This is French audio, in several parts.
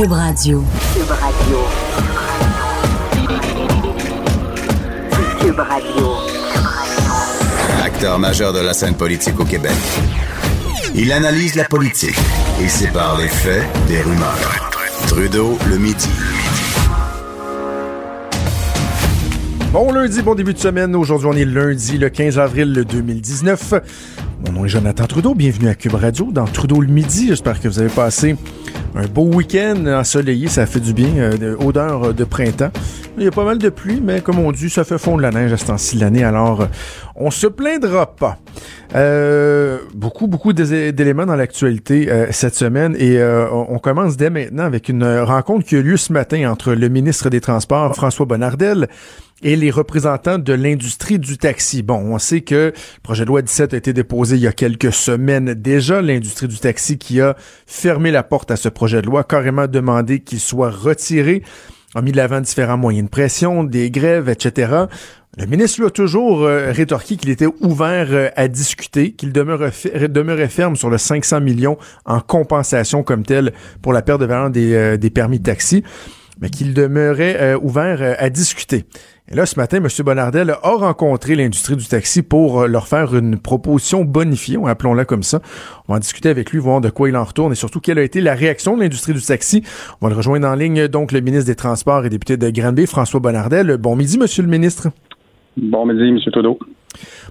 Cube Radio. Cube Radio. Cube Radio. Acteur majeur de la scène politique au Québec. Il analyse la politique et sépare les faits des rumeurs. Trudeau le midi. Bon lundi, bon début de semaine. Aujourd'hui, on est lundi, le 15 avril 2019. Mon nom est Jonathan Trudeau. Bienvenue à Cube Radio dans Trudeau le midi. J'espère que vous avez passé un beau week-end ensoleillé. Ça fait du bien. Euh, odeur de printemps. Il y a pas mal de pluie, mais comme on dit, ça fait fondre la neige à ce temps-ci de l'année. Alors, euh, on se plaindra pas. Euh, beaucoup, beaucoup d'éléments dans l'actualité euh, cette semaine et euh, on commence dès maintenant avec une rencontre qui a lieu ce matin entre le ministre des Transports, François Bonnardel, et les représentants de l'industrie du taxi. Bon, on sait que le projet de loi 17 a été déposé il y a quelques semaines déjà. L'industrie du taxi qui a fermé la porte à ce projet de loi, carrément demandé qu'il soit retiré a mis de l'avant différents moyens de pression, des grèves, etc. Le ministre lui a toujours euh, rétorqué qu'il était ouvert euh, à discuter, qu'il demeurait, demeurait, ferme sur le 500 millions en compensation comme tel pour la perte de valeur des, euh, des permis de taxi, mais qu'il demeurait ouvert à discuter. Et là, ce matin, M. Bonardel a rencontré l'industrie du taxi pour euh, leur faire une proposition bonifiée, appelons-la comme ça. On va en discuter avec lui, voir de quoi il en retourne et surtout quelle a été la réaction de l'industrie du taxi. On va le rejoindre en ligne, donc, le ministre des Transports et député de Granby, François Bonardel. Bon midi, Monsieur le ministre. Bon midi, M. Trudeau.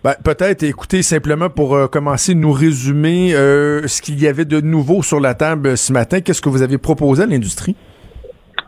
Ben, peut-être, écoutez, simplement pour euh, commencer, nous résumer euh, ce qu'il y avait de nouveau sur la table ce matin. Qu'est-ce que vous avez proposé à l'industrie?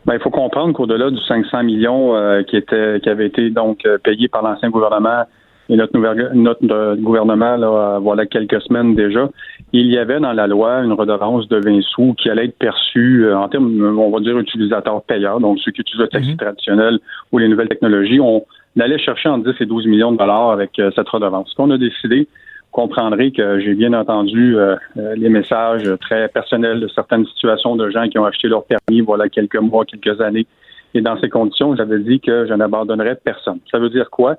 Ben, il faut comprendre qu'au-delà du 500 millions euh, qui était qui avait été donc euh, payé par l'ancien gouvernement et notre, notre euh, gouvernement là, voilà quelques semaines déjà, il y avait dans la loi une redevance de 20 sous qui allait être perçue en termes, on va dire, utilisateurs payeurs, donc ceux qui utilisent le taxi mhm. traditionnel ou les nouvelles technologies. On allait chercher en 10 et 12 millions de dollars avec cette redevance. Ce qu'on a décidé, comprendrez que j'ai bien entendu euh, euh, les messages très personnels de certaines situations de gens qui ont acheté leur permis voilà quelques mois, quelques années. Et dans ces conditions, j'avais dit que je n'abandonnerais personne. Ça veut dire quoi?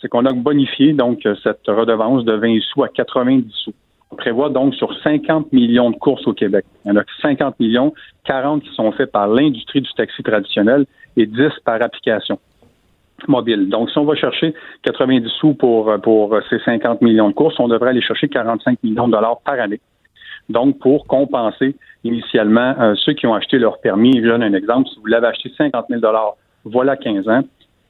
C'est qu'on a bonifié donc cette redevance de 20 sous à 90 sous. On prévoit donc sur 50 millions de courses au Québec. Il y en a 50 millions, 40 qui sont faits par l'industrie du taxi traditionnel et 10 par application mobile. Donc, si on va chercher 90 sous pour, pour ces 50 millions de courses, on devrait aller chercher 45 millions de dollars par année. Donc, pour compenser initialement euh, ceux qui ont acheté leur permis, je donne un exemple, si vous l'avez acheté 50 000 dollars, voilà 15 ans,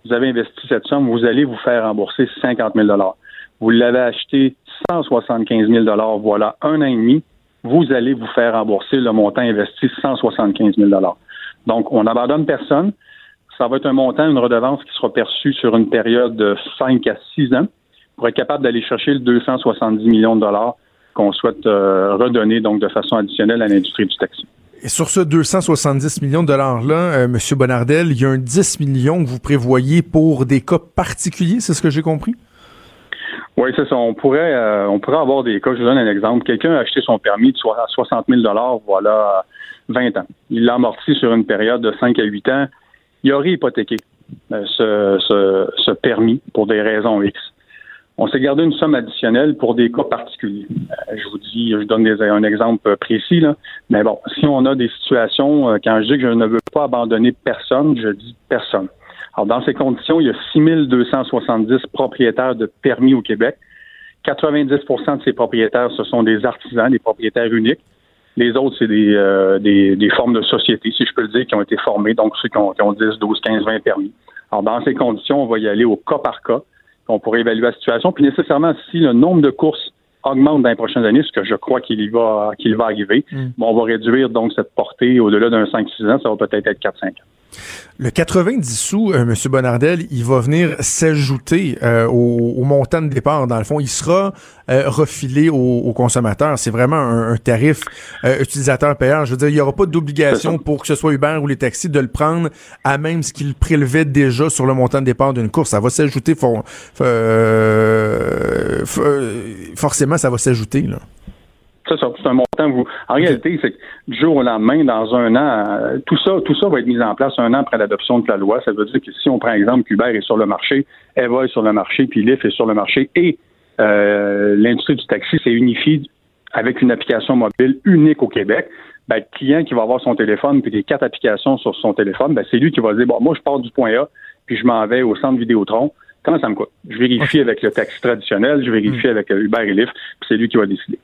vous avez investi cette somme, vous allez vous faire rembourser 50 000 dollars. Vous l'avez acheté 175 000 dollars, voilà un an et demi, vous allez vous faire rembourser le montant investi 175 000 dollars. Donc, on n'abandonne personne ça va être un montant, une redevance qui sera perçue sur une période de 5 à 6 ans pour être capable d'aller chercher le 270 millions de dollars qu'on souhaite euh, redonner donc de façon additionnelle à l'industrie du taxi. Et sur ce 270 millions de dollars-là, euh, M. Bonardel, il y a un 10 millions que vous prévoyez pour des cas particuliers, c'est ce que j'ai compris? Oui, c'est ça. On pourrait, euh, on pourrait avoir des cas. Je vous donne un exemple. Quelqu'un a acheté son permis de 60 000 dollars, voilà, 20 ans. Il l'a amorti sur une période de 5 à 8 ans il aurait hypothéqué euh, ce, ce, permis pour des raisons X. On s'est gardé une somme additionnelle pour des cas particuliers. Euh, je vous dis, je donne un exemple précis, là, mais bon, si on a des situations, euh, quand je dis que je ne veux pas abandonner personne, je dis personne. Alors, dans ces conditions, il y a 6270 propriétaires de permis au Québec. 90% de ces propriétaires, ce sont des artisans, des propriétaires uniques. Les autres, c'est euh, des, des, formes de société, si je peux le dire, qui ont été formées, donc ceux qui ont, 10, 12, 15, 20 permis. Alors, dans ces conditions, on va y aller au cas par cas. On pourrait évaluer la situation. Puis nécessairement, si le nombre de courses augmente dans les prochaines années, ce que je crois qu'il va qu'il va arriver, mm. on va réduire donc cette portée au-delà d'un 5-6 ans, ça va peut-être être 4-5 ans. Le 90 sous, euh, M. Bonardel, il va venir s'ajouter euh, au, montant de départ. Dans le fond, il sera euh, refilé aux, consommateurs. C'est vraiment un, tarif utilisateur-payeur. Je veux dire, il n'y aura pas d'obligation pour que ce soit Uber ou les taxis de le prendre à même ce qu'il prélevait déjà sur le montant de départ d'une course. Ça va s'ajouter, forcément, ça va s'ajouter. là. Ça, c'est un montant. Vous... En réalité, c'est que du jour au lendemain, dans un an, euh, tout ça, tout ça va être mis en place un an après l'adoption de la loi. Ça veut dire que si on prend exemple qu'Uber est sur le marché, Eva est sur le marché, puis Lyft est sur le marché, et euh, l'industrie du taxi s'est unifiée avec une application mobile unique au Québec, ben, le client qui va avoir son téléphone puis les quatre applications sur son téléphone, ben, c'est lui qui va dire, bon, moi, je pars du point A, puis je m'en vais au centre Vidéotron. Comment ça me coûte? Je vérifie avec le taxi traditionnel, je vérifie hmm. avec Uber et Lyft, puis c'est lui qui va décider.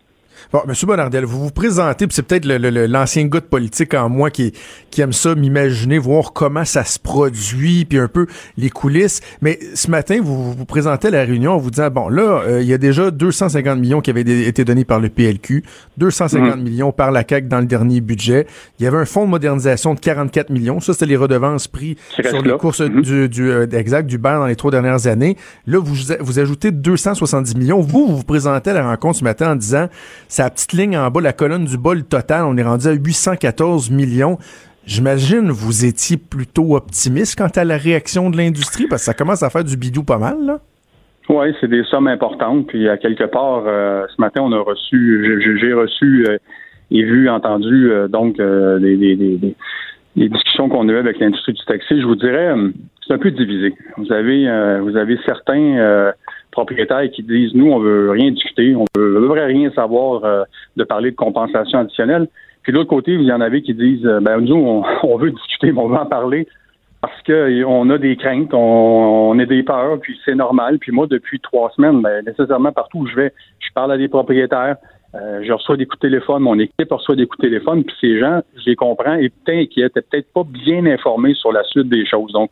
Bon, M. Bonardel, vous vous présentez, puis c'est peut-être l'ancien gars de politique en moi qui, qui aime ça, m'imaginer, voir comment ça se produit, puis un peu les coulisses. Mais ce matin, vous vous présentez à la réunion en vous disant, bon, là, euh, il y a déjà 250 millions qui avaient été donnés par le PLQ, 250 mhm. millions par la CAQ dans le dernier budget. Il y avait un fonds de modernisation de 44 millions. Ça, c'était les redevances prises sur les courses mhm. du, du euh, exact, du bar dans les trois dernières années. Là, vous, vous ajoutez 270 millions. Vous, vous vous présentez à la rencontre ce matin en disant, sa petite ligne en bas, la colonne du bas, le total, on est rendu à 814 millions. J'imagine vous étiez plutôt optimiste quant à la réaction de l'industrie parce que ça commence à faire du bidou pas mal, là. Oui, c'est des sommes importantes. Puis à quelque part, euh, ce matin, on a reçu, j'ai reçu euh, et vu, entendu euh, donc les, discussions qu'on a eues avec l'industrie du taxi. Je vous dirais, c'est un peu divisé. Vous avez, vous avez certains propriétaires qui disent nous, on veut rien discuter, on veut, veut rien savoir euh, de parler de compensation additionnelle. Puis de l'autre côté, vous y en avez qui disent euh, ben nous, on, veut discuter, mais on veut en parler parce qu'on a des craintes, on, a des peurs, puis c'est normal. Puis moi, depuis trois semaines, ben, nécessairement partout où je vais, je parle à des propriétaires, euh, je reçois des coups de téléphone, mon équipe reçoit des coups de téléphone, puis ces gens, je les comprends, étaient inquiets, étaient peut-être pas bien informés sur la suite des choses. Donc,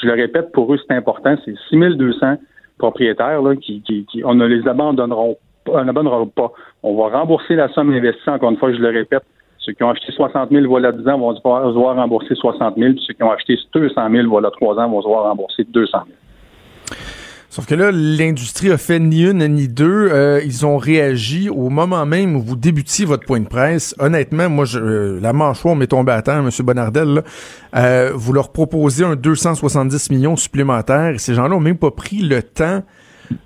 je le répète, pour eux, c'est important, c'est 6200 propriétaires là, qui, qui, on ne les abandonneront on pas. On va rembourser la somme investie, encore une fois, je le répète. Ceux qui ont acheté 60 000 voilà 10 ans vont se voir rembourser 60 000, puis ceux qui ont acheté 200 000 voilà 3 ans vont se voir rembourser 200 000. Sauf que là, l'industrie a fait ni une ni deux. Euh, ils ont réagi au moment même où vous débutiez votre point de presse. Honnêtement, moi, je, euh, la mâchoire m'est tombée à terre, M. Bonardel. Euh, vous leur proposez un 270 millions supplémentaires et ces gens-là ont même pas pris le temps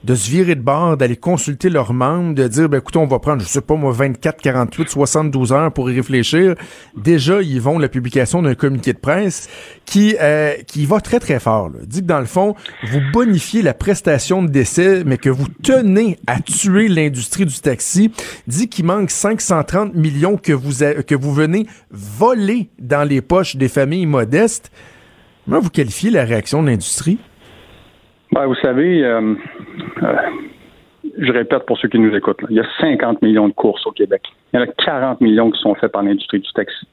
de se virer de bord, d'aller consulter leurs membres, de dire, ben, écoutez, on va prendre, je sais pas moi, 24, 48, 72 heures pour y réfléchir. Déjà, ils vont la publication d'un communiqué de presse qui, euh, qui va très, très fort. Là. Dit que dans le fond, vous bonifiez la prestation de décès, mais que vous tenez à tuer l'industrie du taxi. Dit qu'il manque 530 millions que vous, que vous venez voler dans les poches des familles modestes. Comment vous qualifiez la réaction de l'industrie? Ben, vous savez, euh, euh, je répète pour ceux qui nous écoutent, il y a 50 millions de courses au Québec. Il y en a 40 millions qui sont faits par l'industrie du taxi.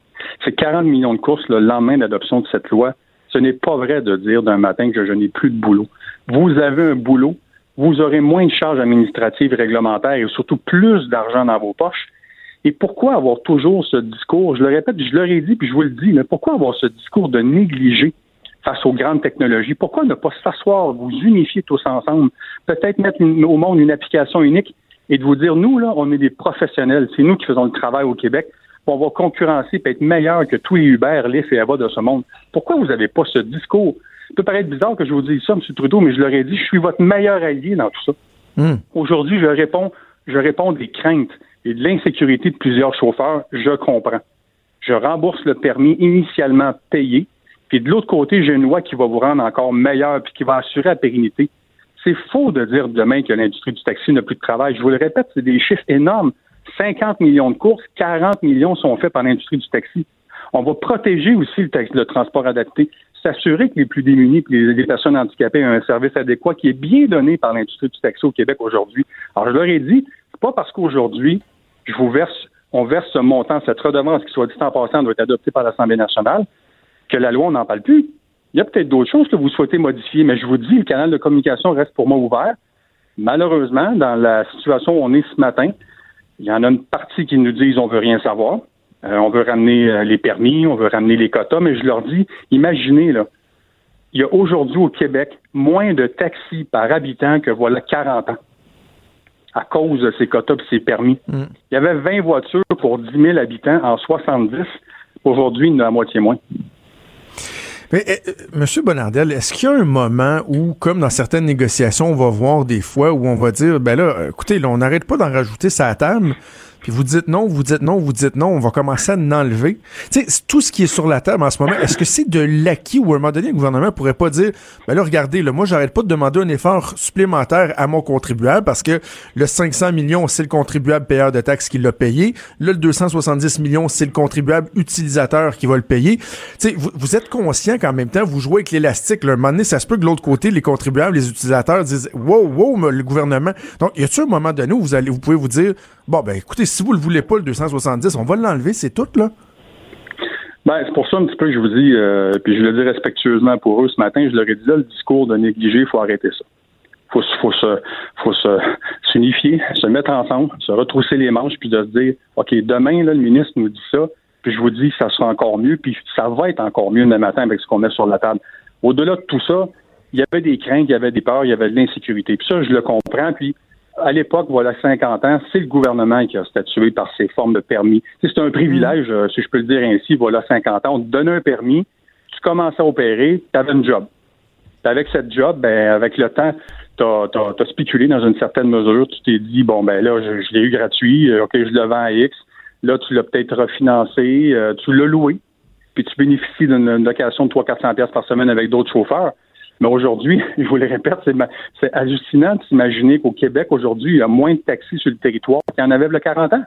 Ces 40 millions de courses, le lendemain d'adoption de cette loi, ce n'est pas vrai de dire d'un matin que je n'ai plus de boulot. Vous avez un boulot, vous aurez moins de charges administratives réglementaires et surtout plus d'argent dans vos poches. Et pourquoi avoir toujours ce discours, je le répète, je l'aurais dit, puis je vous le dis, mais pourquoi avoir ce discours de négliger face aux grandes technologies. Pourquoi ne pas s'asseoir, vous unifier tous ensemble, peut-être mettre au monde une application unique et de vous dire, nous, là, on est des professionnels, c'est nous qui faisons le travail au Québec, on va concurrencer et être meilleur que tous les Uber, Lyft et Ava de ce monde. Pourquoi vous n'avez pas ce discours? Ça peut paraître bizarre que je vous dise ça, M. Trudeau, mais je leur ai dit, je suis votre meilleur allié dans tout ça. Hmm. Aujourd'hui, je réponds, je réponds des craintes et de l'insécurité de plusieurs chauffeurs, je comprends. Je rembourse le permis initialement payé puis de l'autre côté, j'ai une loi qui va vous rendre encore meilleur puis qui va assurer la pérennité. C'est faux de dire demain que l'industrie du taxi n'a plus de travail. Je vous le répète, c'est des chiffres énormes. 50 millions de courses, 40 millions sont faits par l'industrie du taxi. On va protéger aussi le, transport adapté, s'assurer que les plus démunis et les, personnes handicapées ont un service adéquat qui est bien donné par l'industrie du taxi au Québec aujourd'hui. Alors, je leur ai dit, c'est pas parce qu'aujourd'hui, je vous verse, on verse ce montant, cette redevance qui, soit dit en passant, doit être adoptée par l'Assemblée nationale, que la loi, on n'en parle plus. Il y a peut-être d'autres choses que vous souhaitez modifier, mais je vous dis, le canal de communication reste pour moi ouvert. Malheureusement, dans la situation où on est ce matin, il y en a une partie qui nous disent on veut rien savoir. Euh, on veut ramener euh, les permis, on veut ramener les quotas, mais je leur dis, imaginez, là, il y a aujourd'hui au Québec moins de taxis par habitant que voilà 40 ans à cause de ces quotas et ces permis. Mm. Il y avait 20 voitures pour 10 000 habitants en 70. Aujourd'hui, il y en a la moitié moins. Mais, eh, eh, Monsieur Bonardel, est-ce qu'il y a un moment où, comme dans certaines négociations, on va voir des fois où on va dire, ben là, écoutez, on n'arrête pas d'en rajouter sa table, puis vous dites non, vous dites non, vous dites non, on va commencer à en enlever. Tu sais, tout ce qui est sur la table en ce moment, est-ce que c'est de l'acquis ou à un moment donné, le gouvernement pourrait pas dire, ben là, regardez, là, moi, j'arrête pas de demander un effort supplémentaire à mon contribuable parce que le 500 millions, c'est le contribuable payeur de taxes qui l'a payé. Là, le 270 millions, c'est le contribuable utilisateur qui va le payer. Tu sais, vous, vous, êtes conscient qu'en même temps, vous jouez avec l'élastique. Un moment donné, ça se peut que de l'autre côté, les contribuables, les utilisateurs disent, wow, wow, le gouvernement. Donc, y a-t-il un moment donné où vous allez, vous pouvez vous dire, bon, ben, écoutez, si vous le voulez pas, le 270, on va l'enlever, c'est tout, là? Ben, c'est pour ça un petit peu que je vous dis, euh, puis je le dis respectueusement pour eux ce matin, je leur ai dit là, le discours de négliger, il faut arrêter ça. Faut, faut se, faut se, s'unifier, se mettre ensemble, se retrousser les manches, puis de se dire, OK, demain, là, le ministre nous dit ça, puis je vous dis, ça sera encore mieux, puis ça va être encore mieux demain matin avec ce qu'on met sur la table. Au-delà de tout ça, il y avait des craintes, il y avait des peurs, il y avait de l'insécurité. Puis ça, je le comprends, puis à l'époque, voilà 50 ans, c'est le gouvernement qui a statué par ces formes de permis. C'est un privilège, euh, si je peux le dire ainsi, voilà 50 ans. On te donnait un permis, tu commençais à opérer, tu avais une job. Avec cette job, ben, avec le temps, tu as, spéculé dans une certaine mesure. Tu t'es dit, bon, ben là, je, l'ai eu gratuit, euh, OK, je le vends à X. Là, tu l'as peut-être refinancé, euh, tu l'as loué, puis tu bénéficies d'une location de 300-400$ par semaine avec d'autres chauffeurs. Mais aujourd'hui, je vous le répète, c'est hallucinant de s'imaginer qu'au Québec, aujourd'hui, il y a moins de taxis sur le territoire qu'il y en avait il y a 40 ans.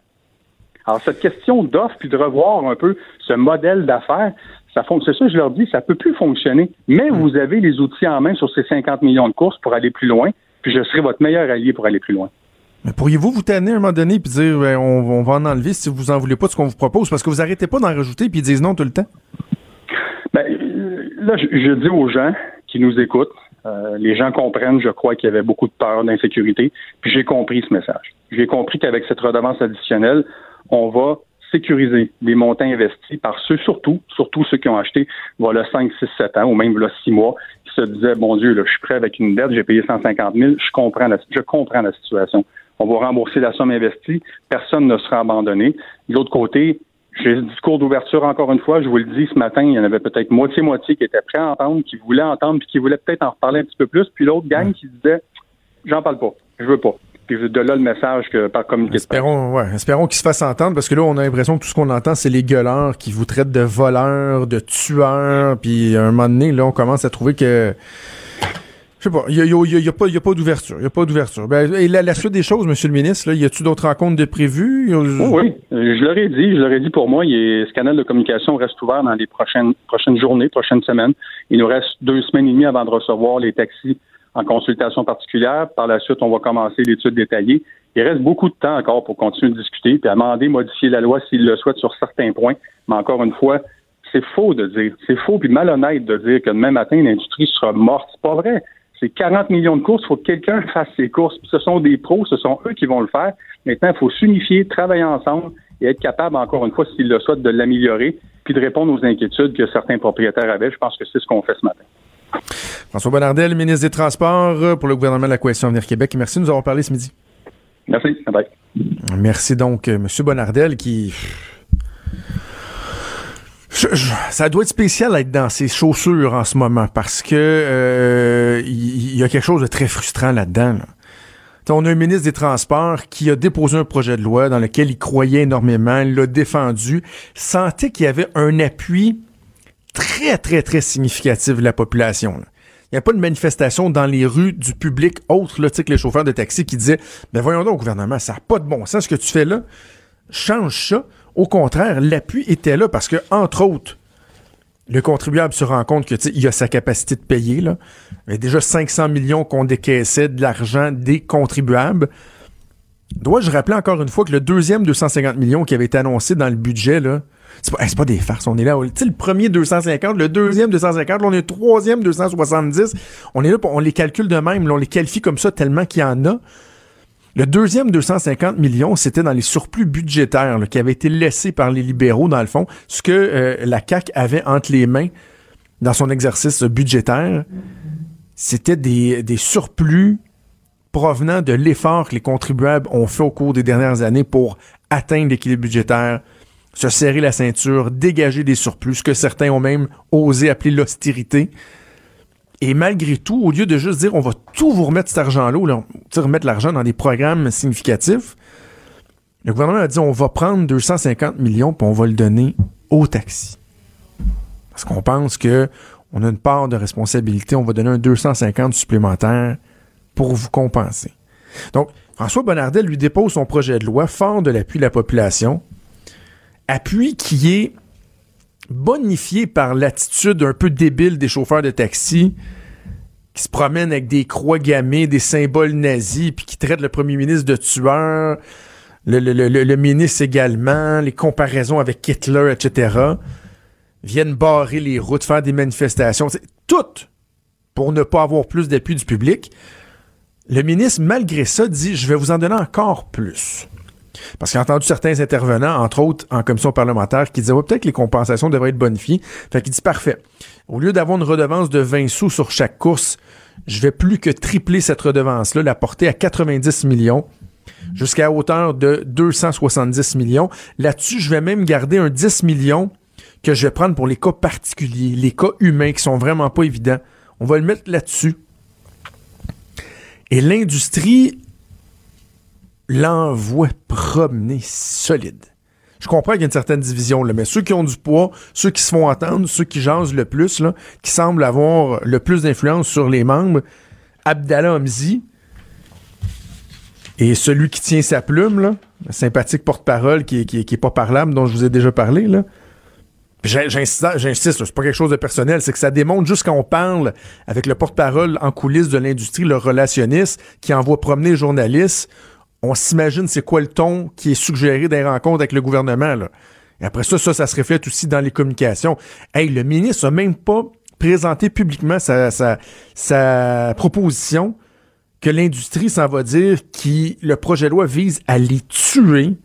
Alors, cette question d'offre, puis de revoir un peu ce modèle d'affaires, ça c'est ça, je leur dis, ça peut plus fonctionner. Mais vous avez les outils en main sur ces 50 millions de courses pour aller plus loin, puis je serai votre meilleur allié pour aller plus loin. Mais pourriez-vous vous tanner à un moment donné et dire ben, on, va en enlever si vous en voulez pas de ce qu'on vous propose? Parce que vous arrêtez pas d'en rajouter puis ils disent non tout le temps? Ben, là, je dis aux gens, qui nous écoutent. Euh, les gens comprennent, je crois, qu'il y avait beaucoup de peur, d'insécurité. Puis j'ai compris ce message. J'ai compris qu'avec cette redevance additionnelle, on va sécuriser les montants investis par ceux, surtout, surtout ceux qui ont acheté voilà 5, 6, 7 ans ou même voilà 6 mois, qui se disaient, bon Dieu, là, je suis prêt avec une dette, j'ai payé 150 000, je comprends la, je comprends la situation. On va rembourser la somme investie, personne ne sera abandonné. De l'autre côté, j'ai le discours d'ouverture encore une fois. Je vous le dis ce matin, il y en avait peut-être moitié-moitié qui étaient prêts à entendre, qui voulaient entendre, puis qui voulaient peut-être en reparler un petit peu plus. Puis l'autre gang qui disait J'en parle pas, je veux pas. Puis de là le message que par communiqué espérons, ouais, espérons qu'ils se fassent entendre parce que là on a l'impression que tout ce qu'on entend c'est les gueuleurs qui vous traitent de voleurs, de tueurs, puis à un moment donné là on commence à trouver que je sais pas, il n'y a, a, pas, d'ouverture. Il a pas d'ouverture. Ben, la, suite des choses, Monsieur le ministre, là, y a-t-il d'autres rencontres de prévues? Oh oui, je l'aurais dit, je l'aurais dit pour moi, ce canal de communication reste ouvert dans les prochaines, prochaines journées, prochaines semaines. Il nous reste deux semaines et demie avant de recevoir les taxis en consultation particulière. Par la suite, on va commencer l'étude détaillée. Il reste beaucoup de temps encore pour continuer de discuter, puis amender, modifier la loi s'il le souhaite sur certains points. Mais encore une fois, c'est faux de dire, c'est faux puis malhonnête de dire que demain matin, l'industrie sera morte. C'est pas vrai c'est 40 millions de courses, il faut que quelqu'un fasse ces courses. ce sont des pros, ce sont eux qui vont le faire. Maintenant, il faut s'unifier, travailler ensemble et être capable, encore une fois, s'ils le souhaitent, de l'améliorer, puis de répondre aux inquiétudes que certains propriétaires avaient. Je pense que c'est ce qu'on fait ce matin. François Bonnardel, ministre des Transports pour le gouvernement de la Coalition Avenir Québec. Merci de nous avoir parlé ce midi. Merci. Bye. Merci donc, euh, M. Bonnardel, qui ça doit être spécial d'être dans ses chaussures en ce moment parce que euh, il y, a quelque chose de très frustrant là-dedans. On a un ministre des Transports qui a déposé un projet de loi dans lequel il croyait énormément, l'a défendu, sentait qu'il y avait un appui très, très, très significatif de la population. Il n'y a pas de manifestation dans les rues du public autre là, que les chauffeurs de taxi qui disaient Ben voyons donc, gouvernement, ça n'a pas de bon sens ce que tu fais là. Change ça. Au contraire, l'appui était là parce que, entre autres, le contribuable se rend compte que il a sa capacité de payer. Là. Il y a déjà 500 millions qu'on décaissait de l'argent des contribuables. Dois-je rappeler encore une fois que le deuxième 250 millions qui avait été annoncé dans le budget, là, c'est pas, des farces. On est là. Tu le premier 250, le deuxième 250, là, on est le troisième 270. On est là, on les calcule de même. on les qualifie comme ça tellement qu'il y en a. Le deuxième 250 millions, c'était dans les surplus budgétaires qui avaient été laissés par les libéraux, dans le fond, ce que euh, la CAQ avait entre les mains dans son exercice budgétaire. C'était des, des surplus provenant de l'effort que les contribuables ont fait au cours des dernières années pour atteindre l'équilibre budgétaire, se serrer la ceinture, dégager des surplus, ce que certains ont même osé appeler l'austérité. Et malgré tout, au lieu de juste dire on va tout vous remettre cet argent-là, remettre l'argent dans des programmes significatifs, Le gouvernement a dit on va prendre 250 millions puis on va le donner aux taxis. Parce qu'on pense que on a une part de responsabilité, on va donner un 250 supplémentaire pour vous compenser. Donc, François Bonnardel lui dépose son projet de loi fort de l'appui de la population, appui qui est bonifié par l'attitude un peu débile des chauffeurs de taxi qui se promènent avec des croix gammées, des symboles nazis, puis qui traitent le premier ministre de tueur, le, le, ministre également, les comparaisons avec Hitler, etc., viennent barrer les routes, faire des manifestations, tout pour ne pas avoir plus d'appui du public. Le ministre, malgré ça, dit Je vais vous en donner encore plus. Parce qu'il a entendu certains intervenants, entre autres en commission parlementaire, qui disaient peut-être que les compensations devraient être bonifiées. Fait qu'il dit parfait. Au lieu d'avoir une redevance de 20 sous sur chaque course, je vais plus que tripler cette redevance-là, la porter à 90 millions jusqu'à hauteur de 270 millions. Là-dessus, je vais même garder un 10 millions que je vais prendre pour les cas particuliers, les cas humains qui sont vraiment pas évidents. On va le mettre là-dessus. Et l'industrie l'envoie promener solide. Je comprends qu'il y a une certaine division, mais ceux qui ont du poids, ceux qui se font entendre, ceux qui jasent le plus, là, qui semblent avoir le plus d'influence sur les membres, Abdallah Hamzi et celui qui tient sa plume, le sympathique porte-parole qui, qui, qui est pas parlable, dont je vous ai déjà parlé, là, J'insiste, j'insiste c'est pas quelque chose de personnel, c'est que ça démontre juste quand on parle avec le porte-parole en coulisses de l'industrie, le relationniste qui envoie promener les journalistes, on s'imagine c'est quoi le ton qui est suggéré des rencontres avec le gouvernement. Et après ça, ça, se reflète aussi dans les communications. Hey, le ministre a même pas présenté publiquement sa, proposition que l'industrie s'en va dire que le projet de loi vise à les tuer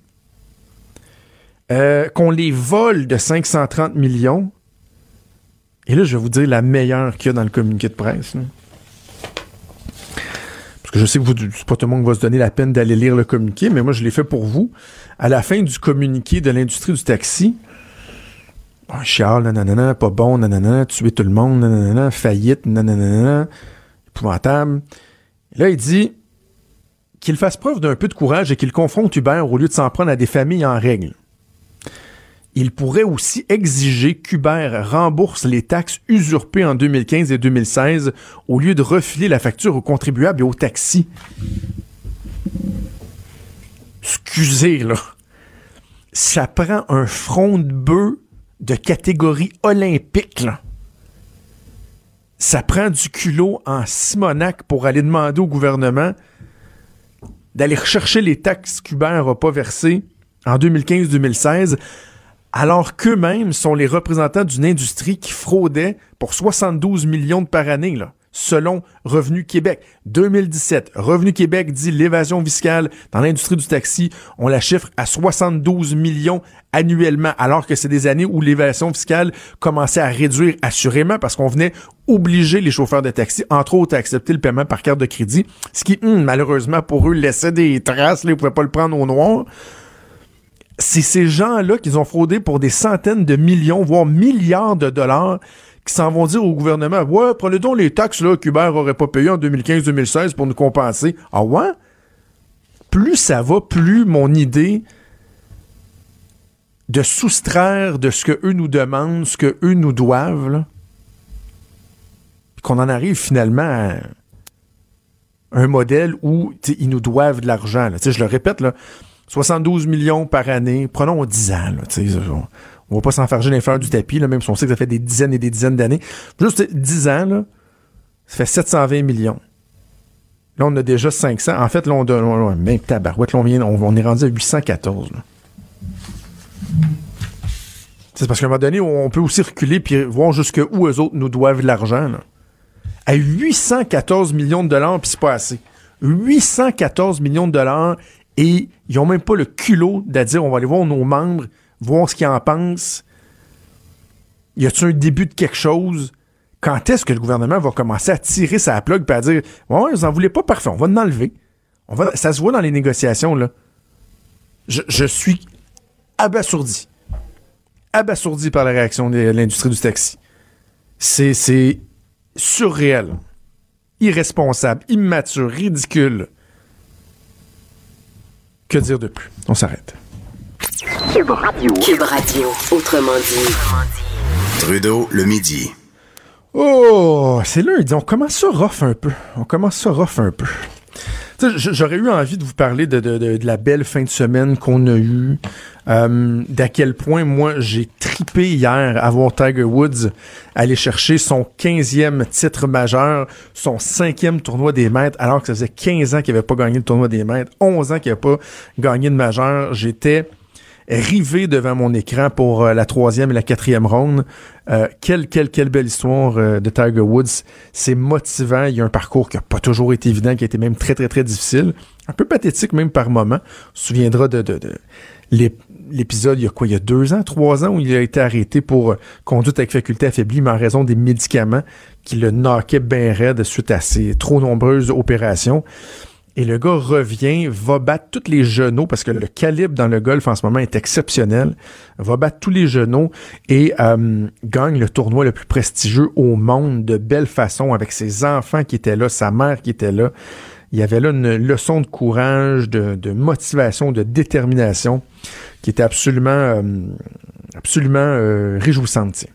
euh, qu'on les vole de 530 millions. Et là, je vais vous dire la meilleure qu'il y a dans le communiqué de presse. Je sais que vous, c'est pas tout le monde va se donner la peine d'aller lire le communiqué, mais moi, je l'ai fait pour vous. À la fin du communiqué de l'industrie du taxi, oh, Charles, nanana, pas bon, nanana, tuer tout le monde, nanana, faillite, nanana, épouvantable. Là, il dit qu'il fasse preuve d'un peu de courage et qu'il confronte Hubert au lieu de s'en prendre à des familles en règle il pourrait aussi exiger qu'Uber rembourse les taxes usurpées en 2015 et 2016 au lieu de refiler la facture aux contribuables et aux taxis. Excusez, là. Ça prend un front de bœuf de catégorie olympique. Ça prend du culot en Simonac pour aller demander au gouvernement d'aller rechercher les taxes qu'Uber n'a pas versées en 2015-2016 alors qu'eux-mêmes sont les représentants d'une industrie qui fraudait pour 72 millions de par année, là, selon Revenu Québec. 2017, Revenu Québec dit l'évasion fiscale dans l'industrie du taxi, on la chiffre à 72 millions annuellement, alors que c'est des années où l'évasion fiscale commençait à réduire assurément parce qu'on venait obliger les chauffeurs de taxi, entre autres, à accepter le paiement par carte de crédit, ce qui, hum, malheureusement pour eux, laissait des traces, là, ils pouvaient pas le prendre au noir c'est ces gens-là qui ont fraudé pour des centaines de millions, voire milliards de dollars, qui s'en vont dire au gouvernement Ouais, prenez donc les taxes là, qu'Uber aurait pas payé en 2015-2016 pour nous compenser. Ah ouais? Plus ça va, plus mon idée de soustraire de ce que eux nous demandent, ce que eux nous doivent, qu'on en arrive finalement à un modèle où ils nous doivent de l'argent. Je le répète, là, 72 millions par année. Prenons 10 ans. On, on va pas s'enfarger les fleurs du tapis, là, même si on sait que ça fait des dizaines et des dizaines d'années. Juste 10 ans, ça fait 720 millions. Là, on a déjà 500. En fait, là, on donne. Même on, vient, on, est rendu à 814. C'est parce qu'à un moment donné, on peut aussi reculer puis voir jusqu'où eux autres nous doivent l'argent. À 814 millions de dollars, puis c'est pas assez. 814 millions de dollars et ils ont même pas le culot de dire on va aller voir nos membres, voir ce qu'ils en pensent. Y a-t-il un début de quelque chose? Quand est-ce que le gouvernement va commencer à tirer sa plug et à dire Ouais, vous en voulez pas, parfait, on va en enlever. On va, ça se voit dans les négociations, là. Je, je suis abasourdi. Abasourdi par la réaction de l'industrie du taxi. C'est surréel, irresponsable, immature, ridicule. Que dire de plus? On s'arrête. Cube Radio. Cube Radio, autrement dit. Trudeau, le midi. Oh, c'est lundi. On commence ça rough un peu. On commence ça rough un peu. J'aurais eu envie de vous parler de, de- de- de la belle fin de semaine qu'on a eue. Euh, D'à quel point, moi, j'ai tripé hier à voir Tiger Woods aller chercher son 15e titre majeur, son cinquième tournoi des maîtres, alors que ça faisait 15 ans qu'il n'avait pas gagné le tournoi des maîtres, 11 ans qu'il n'avait pas gagné de majeur. J'étais rivé devant mon écran pour euh, la troisième et la quatrième ronde. Euh, quelle, quelle, quelle belle histoire euh, de Tiger Woods. C'est motivant. Il y a un parcours qui n'a pas toujours été évident, qui a été même très, très, très difficile. Un peu pathétique même par moment. On se souviendra de, de, de l'ép- l'épisode, il y a quoi, il y a deux ans, trois ans, où il a été arrêté pour conduite avec faculté affaiblie, mais en raison des médicaments qui le knoquaient bien raide suite à ses trop nombreuses opérations. Et le gars revient, va battre tous les genoux, parce que le calibre dans le golf en ce moment est exceptionnel, va battre tous les genoux et euh, gagne le tournoi le plus prestigieux au monde de belle façon avec ses enfants qui étaient là, sa mère qui était là. Il y avait là une leçon de courage, de, motivation, de détermination qui était absolument, euh, absolument euh, réjouissante.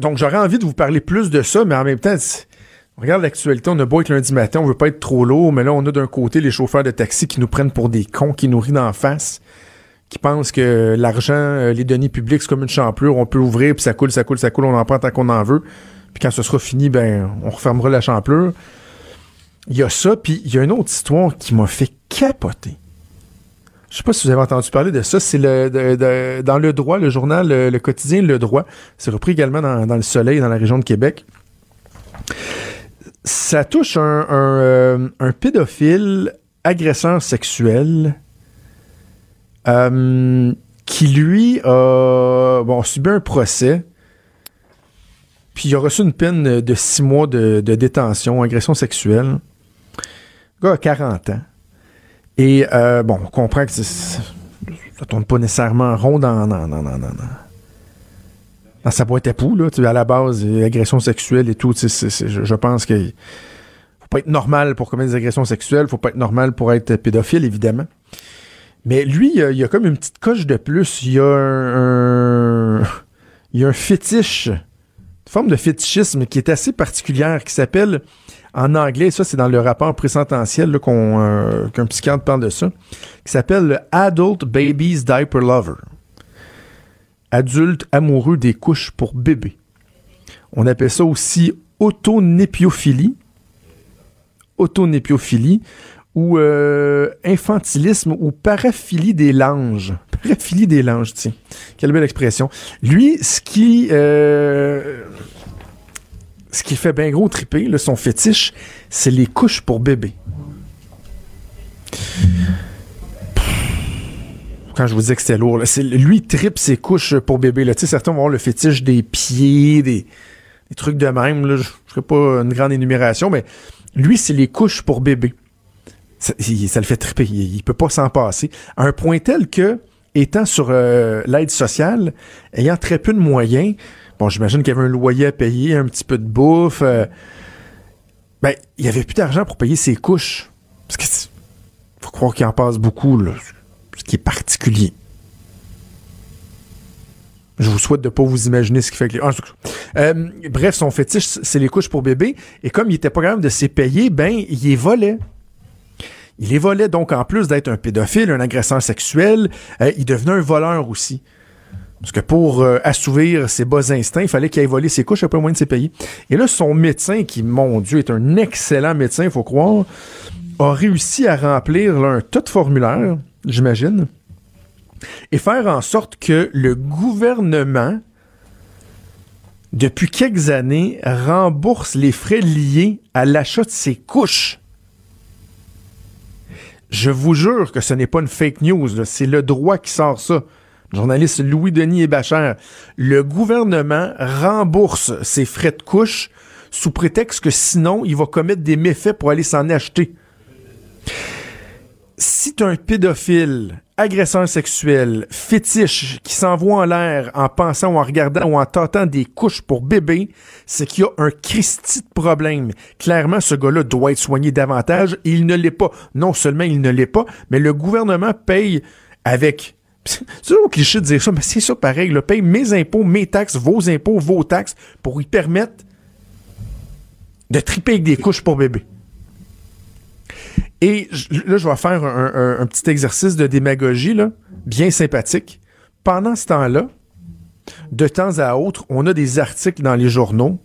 donc j'aurais envie de vous parler plus de ça, mais en même temps, regarde l'actualité, on a beau être lundi matin, on veut pas être trop lourd, mais là, on a d'un côté les chauffeurs de taxi qui nous prennent pour des cons, qui nous rient d'en face, qui pensent que l'argent, euh, les deniers publics, c'est comme une champlure, on peut ouvrir, puis ça coule, ça coule, ça coule, on en prend tant qu'on en veut, puis quand ce sera fini, ben, on refermera la champlure. Il y a ça, puis il y a une autre histoire qui m'a fait capoter. Je sais pas si vous avez entendu parler de ça. C'est le de- dans le droit, le journal, le, quotidien Le Droit. C'est repris également dans le Soleil, dans la région de Québec. Ça touche un, un, euh, pédophile agresseur sexuel euh, qui, lui, a bon, subi un procès. Puis il a reçu une peine de six mois de, détention, agression sexuelle. Le gars a 40 ans. Et euh, bon, on comprend que ça tourne pas nécessairement rond dans, dans, dans, dans, dans, sa boîte à poux, là. À la base, agression sexuelle et tout, je, pense que faut pas être normal pour commettre des agressions sexuelles, faut pas être normal pour être pédophile, évidemment. Mais lui, il y a, comme une petite coche de plus. Il y a un, un- y a un fétiche, une forme de fétichisme qui est assez particulière, qui s'appelle, en anglais, ça c'est dans le rapport présententiel euh, qu'un psychiatre parle de ça, qui s'appelle le Adult Babies Diaper Lover. Adulte amoureux des couches pour bébés. On appelle ça aussi autonéphiophilie. Autonéphiophilie ou euh, infantilisme ou paraphilie des langes. Paraphilie des langes, tiens. Quelle belle expression. Lui, ce qui... euh, ce qui fait bien gros triper, là, son fétiche, c'est les couches pour bébé. Quand je vous disais que c'était lourd, lui, il tripe ses couches pour bébé. Certains vont avoir le fétiche des pieds, des, trucs de même. Je ne ferai pas une grande énumération, mais lui, c'est les couches pour bébé. Ça, le fait triper. Il, il peut pas s'en passer. À un point tel que, étant sur euh, l'aide sociale, ayant très peu de moyens, bon, j'imagine qu'il y avait un loyer à payer, un petit peu de bouffe. euh, ben, il y avait plus d'argent pour payer ses couches. Parce que faut croire qu'il en passe beaucoup, là, ce qui est particulier. Je vous souhaite de pas vous imaginer ce qui fait que les... Ah, Euh, bref, son fétiche, c'est les couches pour bébé. Et comme il était pas capable de s'y payer, ben, il les volait. Il les volait donc en plus d'être un pédophile, un agresseur sexuel, euh, il devenait un voleur aussi. Parce que pour euh, assouvir ses bas instincts, il fallait qu'il aille voler ses couches, il n'y a pas moyen de s'y payer. Et là, son médecin, qui, mon Dieu, est un excellent médecin, il faut croire, a réussi à remplir un tas de formulaires, j'imagine, et faire en sorte que le gouvernement, depuis quelques années, rembourse les frais liés à l'achat de ses couches. Je vous jure que ce n'est pas une fake news, c'est le droit qui sort ça. Journaliste Louis-Denis Hébachère. Le gouvernement rembourse ses frais de couche sous prétexte que sinon, il va commettre des méfaits pour aller s'en acheter. Si tu un pédophile, agresseur sexuel, fétiche, qui s'envoie en l'air en pensant ou en regardant ou en tâtant des couches pour bébé, c'est qu'il y a un Christi de problème. Clairement, ce gars-là doit être soigné davantage et il ne l'est pas. Non seulement il ne l'est pas, mais le gouvernement paye avec c'est toujours cliché de dire ça, mais c'est ça pareil. Le paye mes impôts, mes taxes, vos impôts, vos taxes, pour y permettre de triper avec des couches pour bébé. Et là, je vais faire un, petit exercice de démagogie, là, bien sympathique. Pendant ce temps-là, de temps à autre, on a des articles dans les journaux.